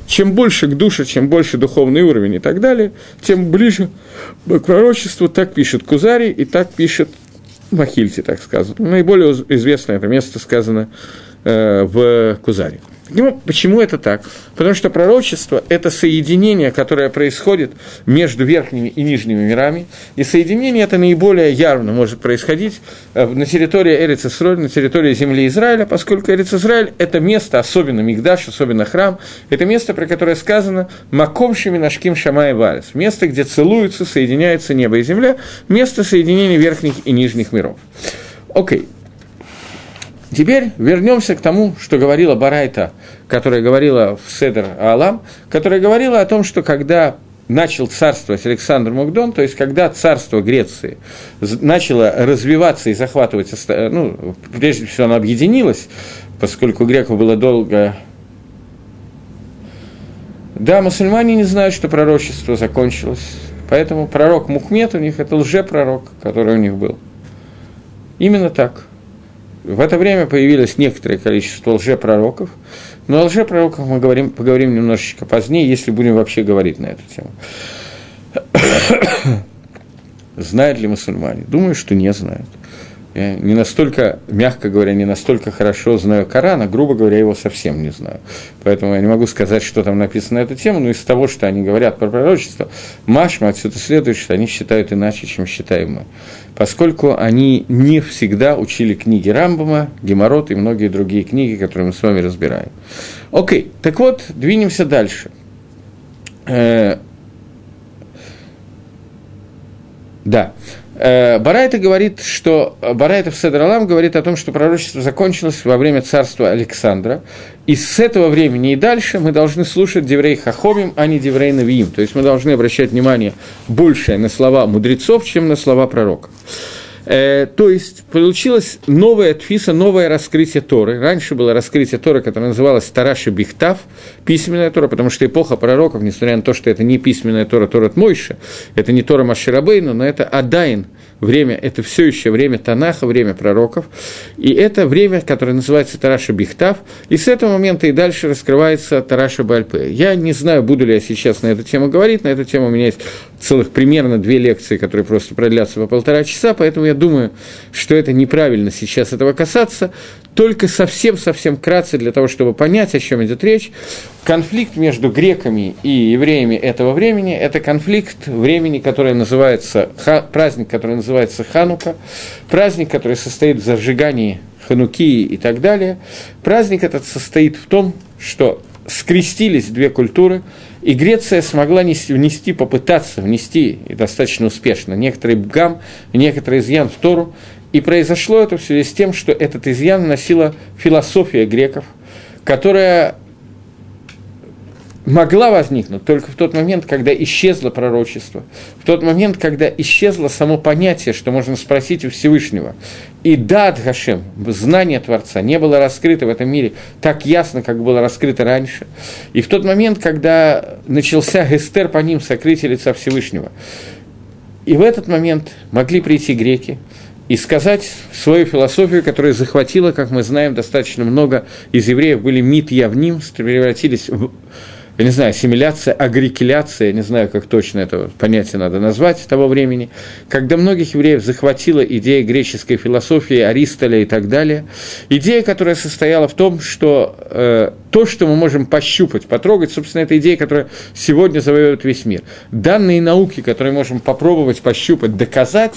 Чем больше к душе, чем больше духовный уровень и так далее, тем ближе к пророчеству, так пишет Кузари и так пишет Махильте, так сказано. Наиболее известное это место сказано э, в Кузаре. Почему это так? Потому что пророчество – это соединение, которое происходит между верхними и нижними мирами, и соединение это наиболее явно может происходить э, на территории Эриц Исраиль, на территории земли Израиля, поскольку Эриц Израиль – это место, особенно Мигдаш, особенно храм, это место, про которое сказано «Маком Шеминашким Шамай Варес», место, где целуются, соединяются небо и земля, место соединения верхних и нижних миров. Окей. Okay. Теперь вернемся к тому, что говорила Барайта, которая говорила в Седер Алам, которая говорила о том, что когда начал царствовать Александр Мукдон, то есть когда царство Греции начало развиваться и захватывать, ну, прежде всего оно объединилось, поскольку греков было долго... Да, мусульмане не знают, что пророчество закончилось, поэтому пророк Мухмед у них – это лжепророк, который у них был. Именно так – в это время появилось некоторое количество лжепророков, но о лжепророках мы говорим, поговорим немножечко позднее, если будем вообще говорить на эту тему. Знают ли мусульмане? Думаю, что не знают. Я не настолько, мягко говоря, не настолько хорошо знаю Коран, а, грубо говоря, его совсем не знаю. Поэтому я не могу сказать, что там написано на эту тему, но из того, что они говорят про пророчество, Машма отсюда следует, что они считают иначе, чем считаем мы. Поскольку они не всегда учили книги Рамбама, Геморрот и многие другие книги, которые мы с вами разбираем. Окей, так вот, двинемся дальше. Э, да. Э, Барайта говорит, что Барайта в Седралам говорит о том, что пророчество закончилось во время царства Александра, и с этого времени и дальше мы должны слушать Деврей Хахомим, а не Деврей Навиим. То есть мы должны обращать внимание больше на слова мудрецов, чем на слова пророков. Э, то есть получилось новое тфиса, новое раскрытие Торы. Раньше было раскрытие Торы, которое называлось Тараши Бихтав, письменная Тора, потому что эпоха пророков, несмотря на то, что это не письменная Тора, Тора Мойша, это не Тора Маширабейна, но это Адайн – время, это все еще время Танаха, время пророков, и это время, которое называется Тараша Бихтав, и с этого момента и дальше раскрывается Тараша Бальпе. Я не знаю, буду ли я сейчас на эту тему говорить, на эту тему у меня есть целых примерно две лекции, которые просто продлятся по полтора часа, поэтому я думаю, что это неправильно сейчас этого касаться, только совсем-совсем кратко для того, чтобы понять, о чем идет речь. Конфликт между греками и евреями этого времени – это конфликт времени, который называется, праздник, который называется Ханука, праздник, который состоит в зажигании Ханукии и так далее. Праздник этот состоит в том, что скрестились две культуры, и Греция смогла внести, попытаться внести, и достаточно успешно, некоторый бгам, некоторый изъян в Тору, и произошло это в связи с тем, что этот изъян носила философия греков, которая могла возникнуть только в тот момент, когда исчезло пророчество, в тот момент, когда исчезло само понятие, что можно спросить у Всевышнего. И дат Гашем, знание Творца, не было раскрыто в этом мире так ясно, как было раскрыто раньше. И в тот момент, когда начался Гестер по ним, сокрытие лица Всевышнего, и в этот момент могли прийти греки, и сказать свою философию, которая захватила, как мы знаем, достаточно много из евреев были мит явним, превратились в я не знаю, ассимиляция, агрикуляция, я не знаю, как точно это понятие надо назвать того времени, когда многих евреев захватила идея греческой философии, Аристоля и так далее. Идея, которая состояла в том, что э, то, что мы можем пощупать, потрогать, собственно, это идея, которая сегодня завоевывает весь мир. Данные науки, которые можем попробовать пощупать, доказать,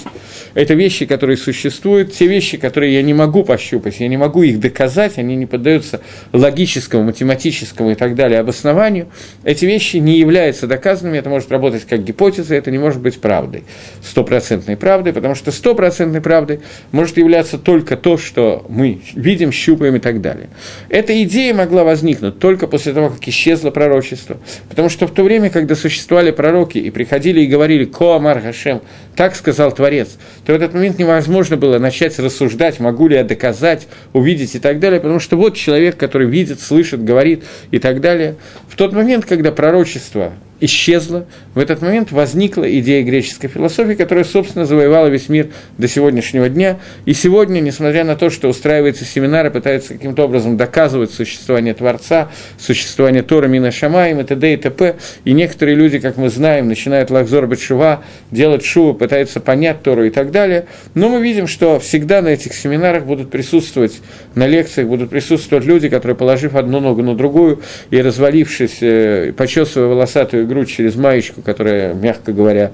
это вещи, которые существуют, те вещи, которые я не могу пощупать, я не могу их доказать, они не поддаются логическому, математическому и так далее обоснованию, эти вещи не являются доказанными, это может работать как гипотеза, это не может быть правдой, стопроцентной правдой, потому что стопроцентной правдой может являться только то, что мы видим, щупаем и так далее. Эта идея могла возникнуть только после того, как исчезло пророчество, потому что в то время, когда существовали пророки и приходили и говорили «Коамар Хашем», так сказал Творец, то в этот момент невозможно было начать рассуждать, могу ли я доказать, увидеть и так далее, потому что вот человек, который видит, слышит, говорит и так далее. В тот момент, когда пророчество исчезла, в этот момент возникла идея греческой философии, которая, собственно, завоевала весь мир до сегодняшнего дня. И сегодня, несмотря на то, что устраиваются семинары, пытаются каким-то образом доказывать существование Творца, существование Тора, Мина Шамаем и т.д. и т.п., и некоторые люди, как мы знаем, начинают лахзор Бетшува, делать шуву, пытаются понять Тору и так далее. Но мы видим, что всегда на этих семинарах будут присутствовать, на лекциях будут присутствовать люди, которые, положив одну ногу на другую и развалившись, э, почесывая волосатую грудь через маечку, которая, мягко говоря,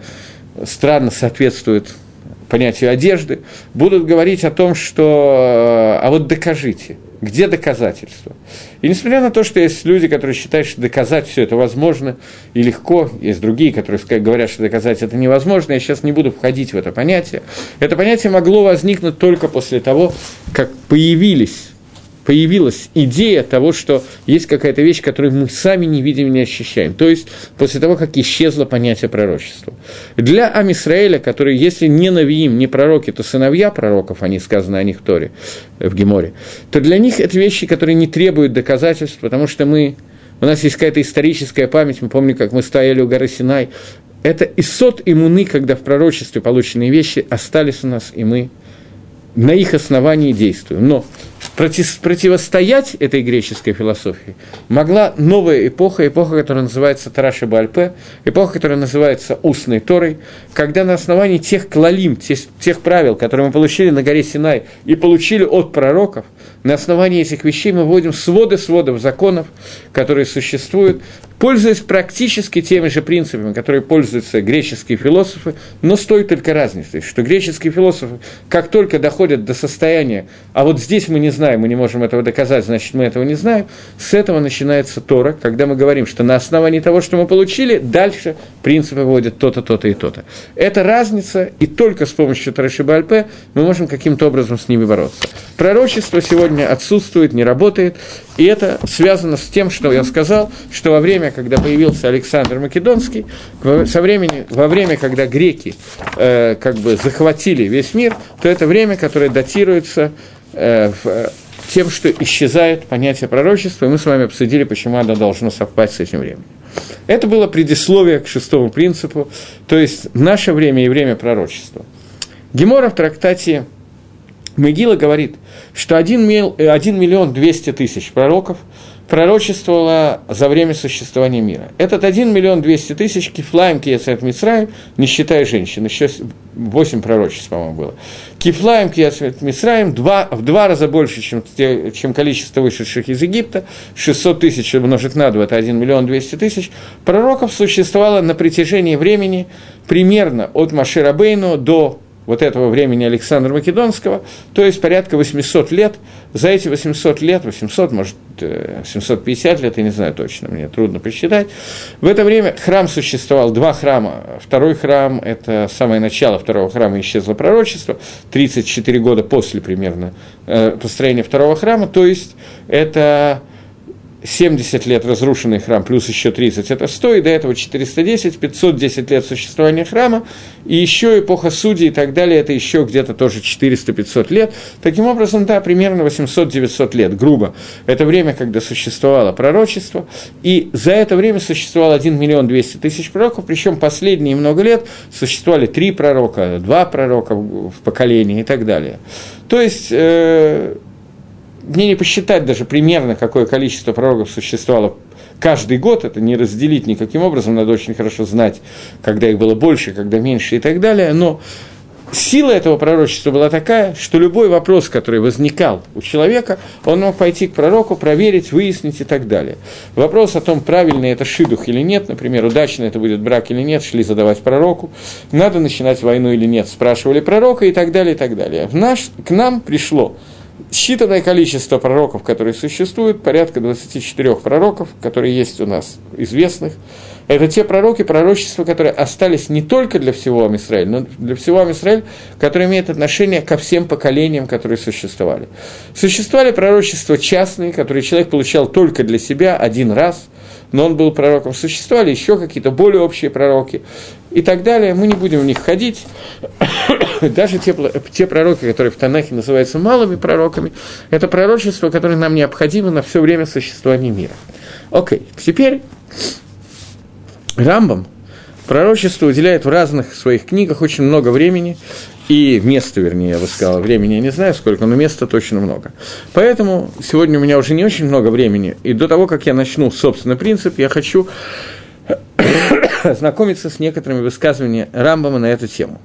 странно соответствует понятию одежды, будут говорить о том, что «а вот докажите», где доказательства? И несмотря на то, что есть люди, которые считают, что доказать все это возможно и легко, есть другие, которые говорят, что доказать это невозможно, я сейчас не буду входить в это понятие. Это понятие могло возникнуть только после того, как появились появилась идея того, что есть какая-то вещь, которую мы сами не видим и не ощущаем. То есть после того, как исчезло понятие пророчества. Для Амисраэля, который, если не навиим, не пророки, то сыновья пророков, они сказаны о них в Торе, в Геморе, то для них это вещи, которые не требуют доказательств, потому что мы, у нас есть какая-то историческая память, мы помним, как мы стояли у горы Синай, это исот иммуны, когда в пророчестве полученные вещи остались у нас, и мы на их основании действуем. Но противостоять этой греческой философии могла новая эпоха, эпоха, которая называется Тараши Бальпе, эпоха, которая называется Устной Торой, когда на основании тех клалим, тех, тех правил, которые мы получили на горе Синай и получили от пророков, на основании этих вещей мы вводим своды сводов законов, которые существуют, пользуясь практически теми же принципами, которые пользуются греческие философы, но с той только разницей, что греческие философы, как только доходят до состояния, а вот здесь мы не знаем, мы не можем этого доказать, значит, мы этого не знаем, с этого начинается Тора, когда мы говорим, что на основании того, что мы получили, дальше принципы вводят то-то, то-то и то-то. Это разница, и только с помощью Тараши Бальпе мы можем каким-то образом с ними бороться. Пророчество сегодня отсутствует, не работает, и это связано с тем, что я сказал, что во время, когда появился Александр Македонский, со времени, во время, когда греки э, как бы захватили весь мир, то это время, которое датируется э, в, тем, что исчезает понятие пророчества, и мы с вами обсудили, почему оно должно совпасть с этим временем. Это было предисловие к шестому принципу, то есть наше время и время пророчества. Гемора в трактате Мегила говорит, что 1, мил, 1 миллион 200 тысяч пророков пророчествовало за время существования мира. Этот 1 миллион 200 тысяч кифлаем киесет Мисраем, не считая женщин, еще 8 пророчеств, по-моему, было. Кифлаем киесет Мисраем в два раза больше, чем, чем количество вышедших из Египта, 600 тысяч умножить на 2, это 1 миллион 200 тысяч, пророков существовало на протяжении времени примерно от Маширабейну до вот этого времени Александра Македонского, то есть порядка 800 лет. За эти 800 лет, 800, может, 750 э, лет, я не знаю точно, мне трудно посчитать, в это время храм существовал, два храма. Второй храм – это самое начало второго храма, исчезло пророчество, 34 года после примерно э, построения второго храма, то есть это 70 лет разрушенный храм, плюс еще 30, это 100, и до этого 410, 510 лет существования храма, и еще эпоха судей и так далее, это еще где-то тоже 400-500 лет. Таким образом, да, примерно 800-900 лет, грубо. Это время, когда существовало пророчество, и за это время существовало 1 миллион 200 тысяч пророков, причем последние много лет существовали три пророка, два пророка в поколении и так далее. То есть... Э- мне не посчитать даже примерно, какое количество пророков существовало каждый год, это не разделить никаким образом, надо очень хорошо знать, когда их было больше, когда меньше и так далее, но сила этого пророчества была такая, что любой вопрос, который возникал у человека, он мог пойти к пророку, проверить, выяснить и так далее. Вопрос о том, правильный это шидух или нет, например, удачно это будет брак или нет, шли задавать пророку, надо начинать войну или нет, спрашивали пророка и так далее, и так далее. В наш, к нам пришло считанное количество пророков, которые существуют, порядка 24 пророков, которые есть у нас известных. Это те пророки, пророчества, которые остались не только для всего Амисраэля, но для всего Амисраэля, которые имеют отношение ко всем поколениям, которые существовали. Существовали пророчества частные, которые человек получал только для себя один раз, но он был пророком. Существовали еще какие-то более общие пророки и так далее. Мы не будем в них ходить. Даже те, те пророки, которые в Танахе называются малыми пророками, это пророчество, которое нам необходимо на все время существования мира. Окей, теперь Рамбам пророчество уделяет в разных своих книгах очень много времени, и места, вернее, я бы сказал, времени я не знаю сколько, но места точно много. Поэтому сегодня у меня уже не очень много времени, и до того, как я начну собственный принцип, я хочу знакомиться с некоторыми высказываниями Рамбама на эту тему.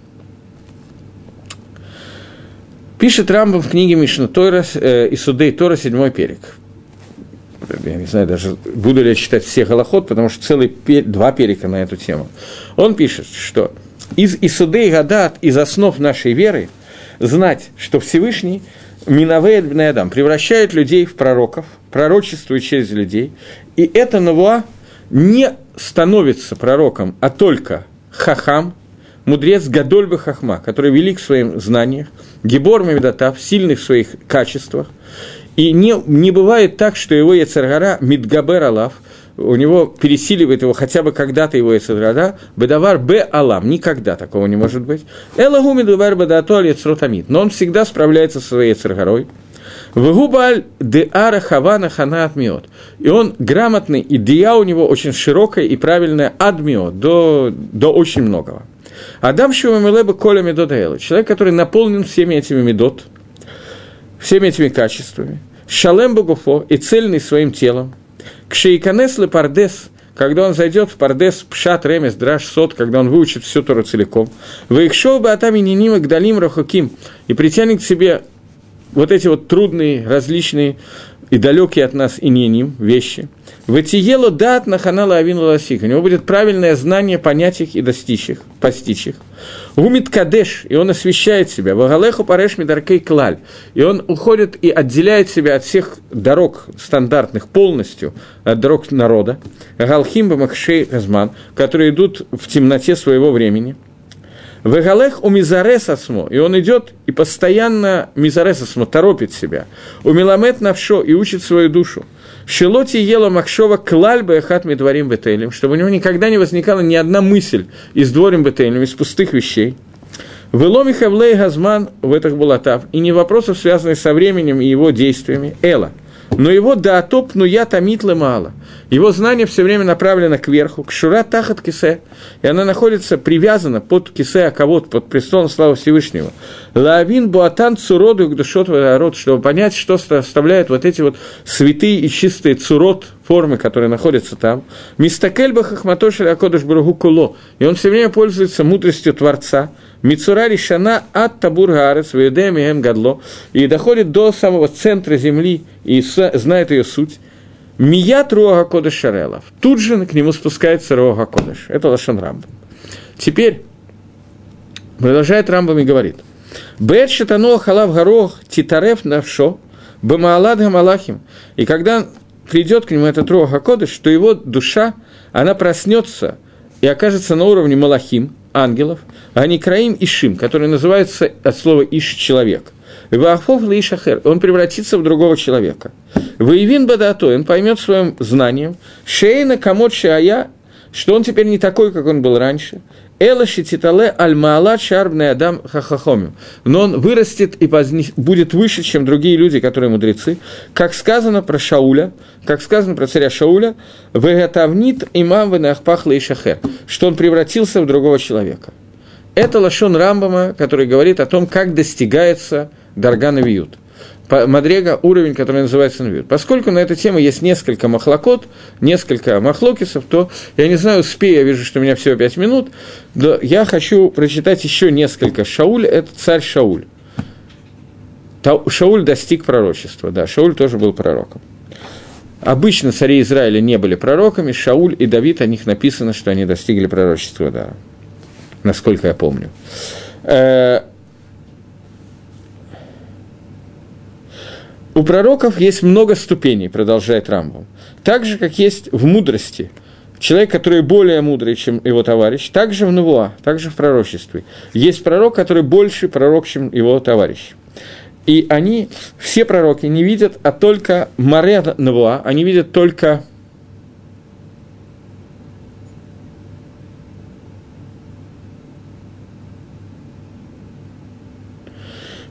Пишет Рамбам в книге Мишна Тойра э, и Судей Тора, седьмой перек. Я не знаю даже, буду ли я читать все голоход, потому что целый пер, два перека на эту тему. Он пишет, что из Исудей Гадат, из основ нашей веры, знать, что Всевышний Минавей Адам превращает людей в пророков, пророчествует через людей, и это Навуа не становится пророком, а только хахам, мудрец Гадольба Хахма, который велик в своих знаниях, Гебор Мавидатав, сильных в своих качествах, и не, не бывает так, что его Яцергара Мидгабер Алав, у него пересиливает его хотя бы когда-то его Яцергара, Бедавар Б Алам, никогда такого не может быть. Элагу Мидгабер Бедатуаль Яцротамид, но он всегда справляется со своей Яцергарой. Вегубаль де ара хана отмиот. И он грамотный, и дия у него очень широкая и правильная адмиот, до, до очень многого. Адам Шува Мелеба Коля Медот Человек, который наполнен всеми этими медот. всеми этими качествами, шалем багуфо и цельный своим телом, к шейканес пардес, когда он зайдет в пардес, пшат, ремес, драж, сот, когда он выучит всю Тору целиком, вы их шоу бы атами ниним к далим рахуким, и притянет к себе вот эти вот трудные, различные и далекие от нас и не ним вещи. Ватиело дат на ханала авин ласик. У него будет правильное знание понять их и достичь их, постичь их. Гумит кадеш, и он освещает себя. Вагалеху пареш мидаркей клаль. И он уходит и отделяет себя от всех дорог стандартных полностью, от дорог народа. Галхимба махшей казман, которые идут в темноте своего времени – Вегалех у Мизаресасмо, и он идет и постоянно Мизаресасмо торопит себя. У Миламет Навшо и учит свою душу. Шелоти ела Махшова клаль бэхат медварим бетелем, чтобы у него никогда не возникала ни одна мысль из дворим бетелем, из пустых вещей. Веломи хавлей газман в этих булатав, и не вопросов, связанных со временем и его действиями, эла – но его да топ, ну я тамитлы мало. Его знание все время направлено кверху, к шура тахат кисе, и она находится привязана под кисе кого-то, под престолом славы Всевышнего. Лавин буатан цуроду к душот род, чтобы понять, что составляет вот эти вот святые и чистые цурот, формы, которые находятся там. Мистакельба хахматошеля акодыш куло, и он все время пользуется мудростью Творца – Мицура решана от табур эм гадло, и доходит до самого центра земли и знает ее суть. Мият Руага Кодыш Шарелов. Тут же к нему спускается Руага Кодыш. Это Лашон Рамбам. Теперь продолжает Рамбам и говорит. Бет шатано халав горох титарев навшо бамаалад гамалахим. И когда придет к нему этот Руага Кодыш, то его душа, она проснется и окажется на уровне Малахим, ангелов, а не Краим и Шим, который называется от слова Иш – человек. Ваахов Лишахер, он превратится в другого человека. Воевин Бадато, он поймет своим знанием, Шейна Камот Шая, что он теперь не такой, как он был раньше. Элаши Титале Аль-Маалат Шарбный Адам Хахахомим. Но он вырастет и будет выше, чем другие люди, которые мудрецы. Как сказано про Шауля, как сказано про царя Шауля, Вегатавнит имам Венахпахла и Шахер, что он превратился в другого человека. Это Лашон Рамбама, который говорит о том, как достигается Даргана Виют. Мадрега – уровень, который называется Навиют. Поскольку на эту тему есть несколько махлокот, несколько махлокисов, то я не знаю, успею, я вижу, что у меня всего пять минут, но я хочу прочитать еще несколько. Шауль – это царь Шауль. Шауль достиг пророчества, да, Шауль тоже был пророком. Обычно цари Израиля не были пророками, Шауль и Давид, о них написано, что они достигли пророчества, да, насколько я помню. У пророков есть много ступеней, продолжает Рамбом. Так же, как есть в мудрости. Человек, который более мудрый, чем его товарищ, также в Навуа, также в пророчестве. Есть пророк, который больше пророк, чем его товарищ. И они, все пророки, не видят, а только Маре Навуа, они видят только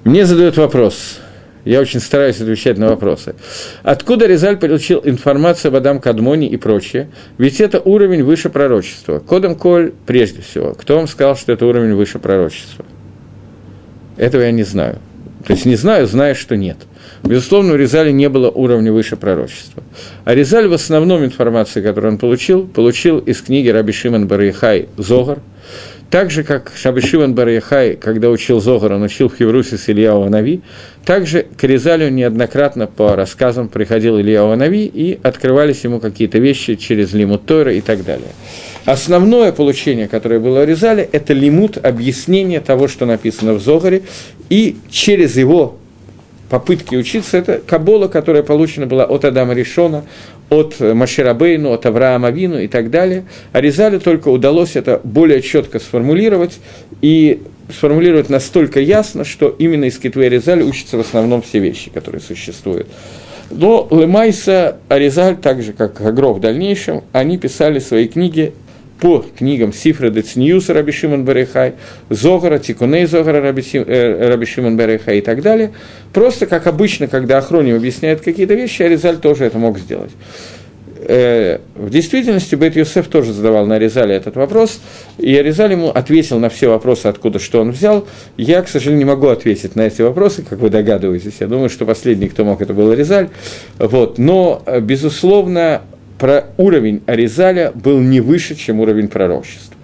Мне задают вопрос – я очень стараюсь отвечать на вопросы. Откуда Резаль получил информацию об Адам Кадмоне и прочее? Ведь это уровень выше пророчества. Кодом Коль, прежде всего. Кто вам сказал, что это уровень выше пророчества? Этого я не знаю. То есть не знаю, знаю, что нет. Безусловно, у Резали не было уровня выше пророчества. А Резаль в основном информации, которую он получил, получил из книги Раби Шимон Барихай «Зогар», так же, как Шаби Шиван Бараяхай, когда учил Зогар, он учил в Хеврусе с Ильяу Нави, также к Резалю неоднократно по рассказам приходил Ильяу Нави, и открывались ему какие-то вещи через лимут Тойра и так далее. Основное получение, которое было у Резале, это лимут, объяснение того, что написано в Зогаре, и через его попытки учиться, это Кабола, которая получена была от Адама Ришона, от Маширабейну, от Авраама Вину и так далее. А только удалось это более четко сформулировать и сформулировать настолько ясно, что именно из Китве Резаль учатся в основном все вещи, которые существуют. Но Лемайса, Аризаль, так же как Агро в дальнейшем, они писали свои книги по книгам Сифра Децниюса Раби Шимон Берехай, Зогара, Тикуней Зогара Раби, э, Шимон Берехай и так далее. Просто, как обычно, когда Ахроним объясняет какие-то вещи, Аризаль тоже это мог сделать. э, в действительности Бет Юсеф тоже задавал на Аризале этот вопрос, и Аризаль ему ответил на все вопросы, откуда что он взял. Я, к сожалению, не могу ответить на эти вопросы, как вы догадываетесь. Я думаю, что последний, кто мог, это был Аризаль. Вот. Но, безусловно, про уровень Аризаля был не выше, чем уровень пророчества.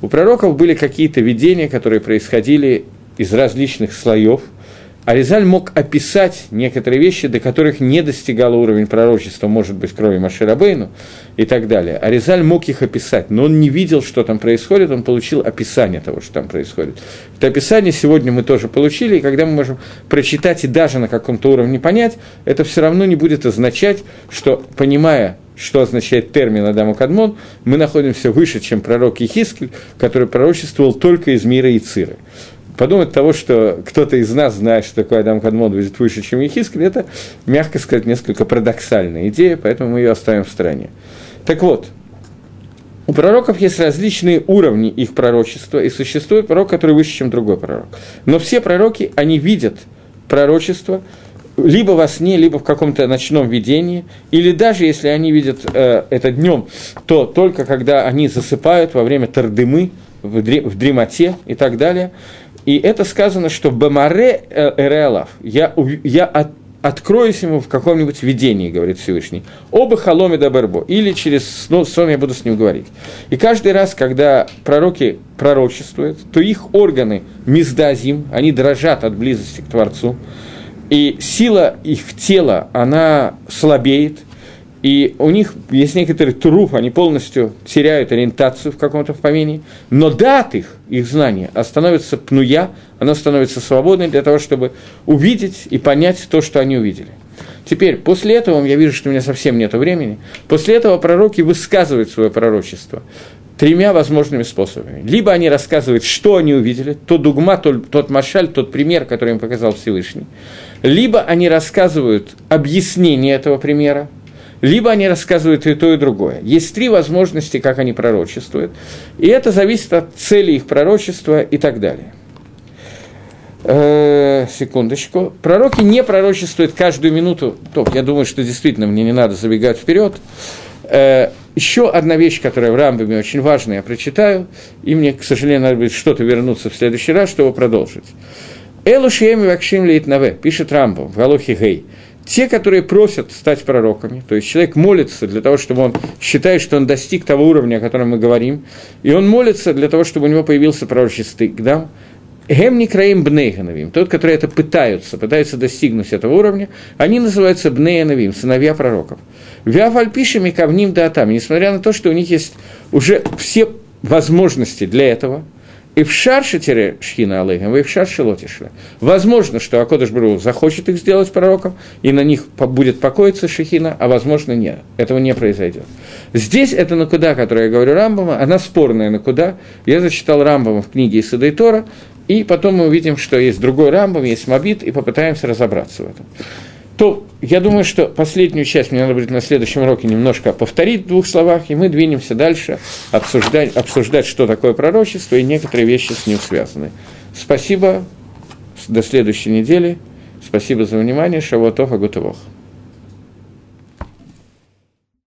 У пророков были какие-то видения, которые происходили из различных слоев. Аризаль мог описать некоторые вещи, до которых не достигал уровень пророчества, может быть, крови Маширабейну и так далее. Аризаль мог их описать, но он не видел, что там происходит, он получил описание того, что там происходит. Это описание сегодня мы тоже получили, и когда мы можем прочитать и даже на каком-то уровне понять, это все равно не будет означать, что, понимая что означает термин Адаму Кадмон, мы находимся выше, чем пророк Ехискель, который пророчествовал только из мира Ициры. Подумать того, что кто-то из нас знает, что такое Адам Кадмон будет выше, чем Ехискель, это, мягко сказать, несколько парадоксальная идея, поэтому мы ее оставим в стороне. Так вот, у пророков есть различные уровни их пророчества, и существует пророк, который выше, чем другой пророк. Но все пророки, они видят пророчество, либо во сне, либо в каком-то ночном видении, или даже если они видят э, это днем, то только когда они засыпают во время тардымы, в, в дремоте и так далее. И это сказано, что «бамаре э, эрелав» я, я от, откроюсь ему в каком-нибудь видении, говорит Всевышний. Оба халоме да барбо. Или через ну, сон я буду с ним говорить. И каждый раз, когда пророки пророчествуют, то их органы миздазим, они дрожат от близости к Творцу и сила их тела, она слабеет, и у них есть некоторый труп, они полностью теряют ориентацию в каком-то помене, но дат их, их знания, становится пнуя, оно становится свободной для того, чтобы увидеть и понять то, что они увидели. Теперь, после этого, я вижу, что у меня совсем нет времени, после этого пророки высказывают свое пророчество тремя возможными способами. Либо они рассказывают, что они увидели, тот дугма, тот, тот машаль, тот пример, который им показал Всевышний. Либо они рассказывают объяснение этого примера, либо они рассказывают и то, и другое. Есть три возможности, как они пророчествуют, и это зависит от цели их пророчества и так далее. Э, секундочку. Пророки не пророчествуют каждую минуту. Топ, я думаю, что действительно мне не надо забегать вперед. Э, еще одна вещь, которая в Рамбаме очень важная, я прочитаю, и мне, к сожалению, надо будет что-то вернуться в следующий раз, чтобы продолжить. Элу Шиеми Вакшим Наве, пишет Рамбо в Галохе Гей. Те, которые просят стать пророками, то есть человек молится для того, чтобы он считает, что он достиг того уровня, о котором мы говорим, и он молится для того, чтобы у него появился пророческий стык, да, Гемни краим бнейхановим, тот, который это пытаются, пытаются достигнуть этого уровня, они называются бнейхановим, сыновья пророков. Виафальпишами камним датам, несмотря на то, что у них есть уже все возможности для этого – и в шаршитере шхина алейхам, и в шаршилотишля. Возможно, что Акодыш Бру захочет их сделать пророком, и на них будет покоиться шехина, а возможно нет. Этого не произойдет. Здесь это накуда, которое я говорю Рамбама, она спорная накуда. Я зачитал Рамбама в книге Исада и Тора, и потом мы увидим, что есть другой Рамбам, есть Мобит, и попытаемся разобраться в этом то я думаю, что последнюю часть мне надо будет на следующем уроке немножко повторить в двух словах, и мы двинемся дальше, обсуждать, обсуждать что такое пророчество и некоторые вещи с ним связаны. Спасибо, до следующей недели. Спасибо за внимание. Шавуатов Агутовох.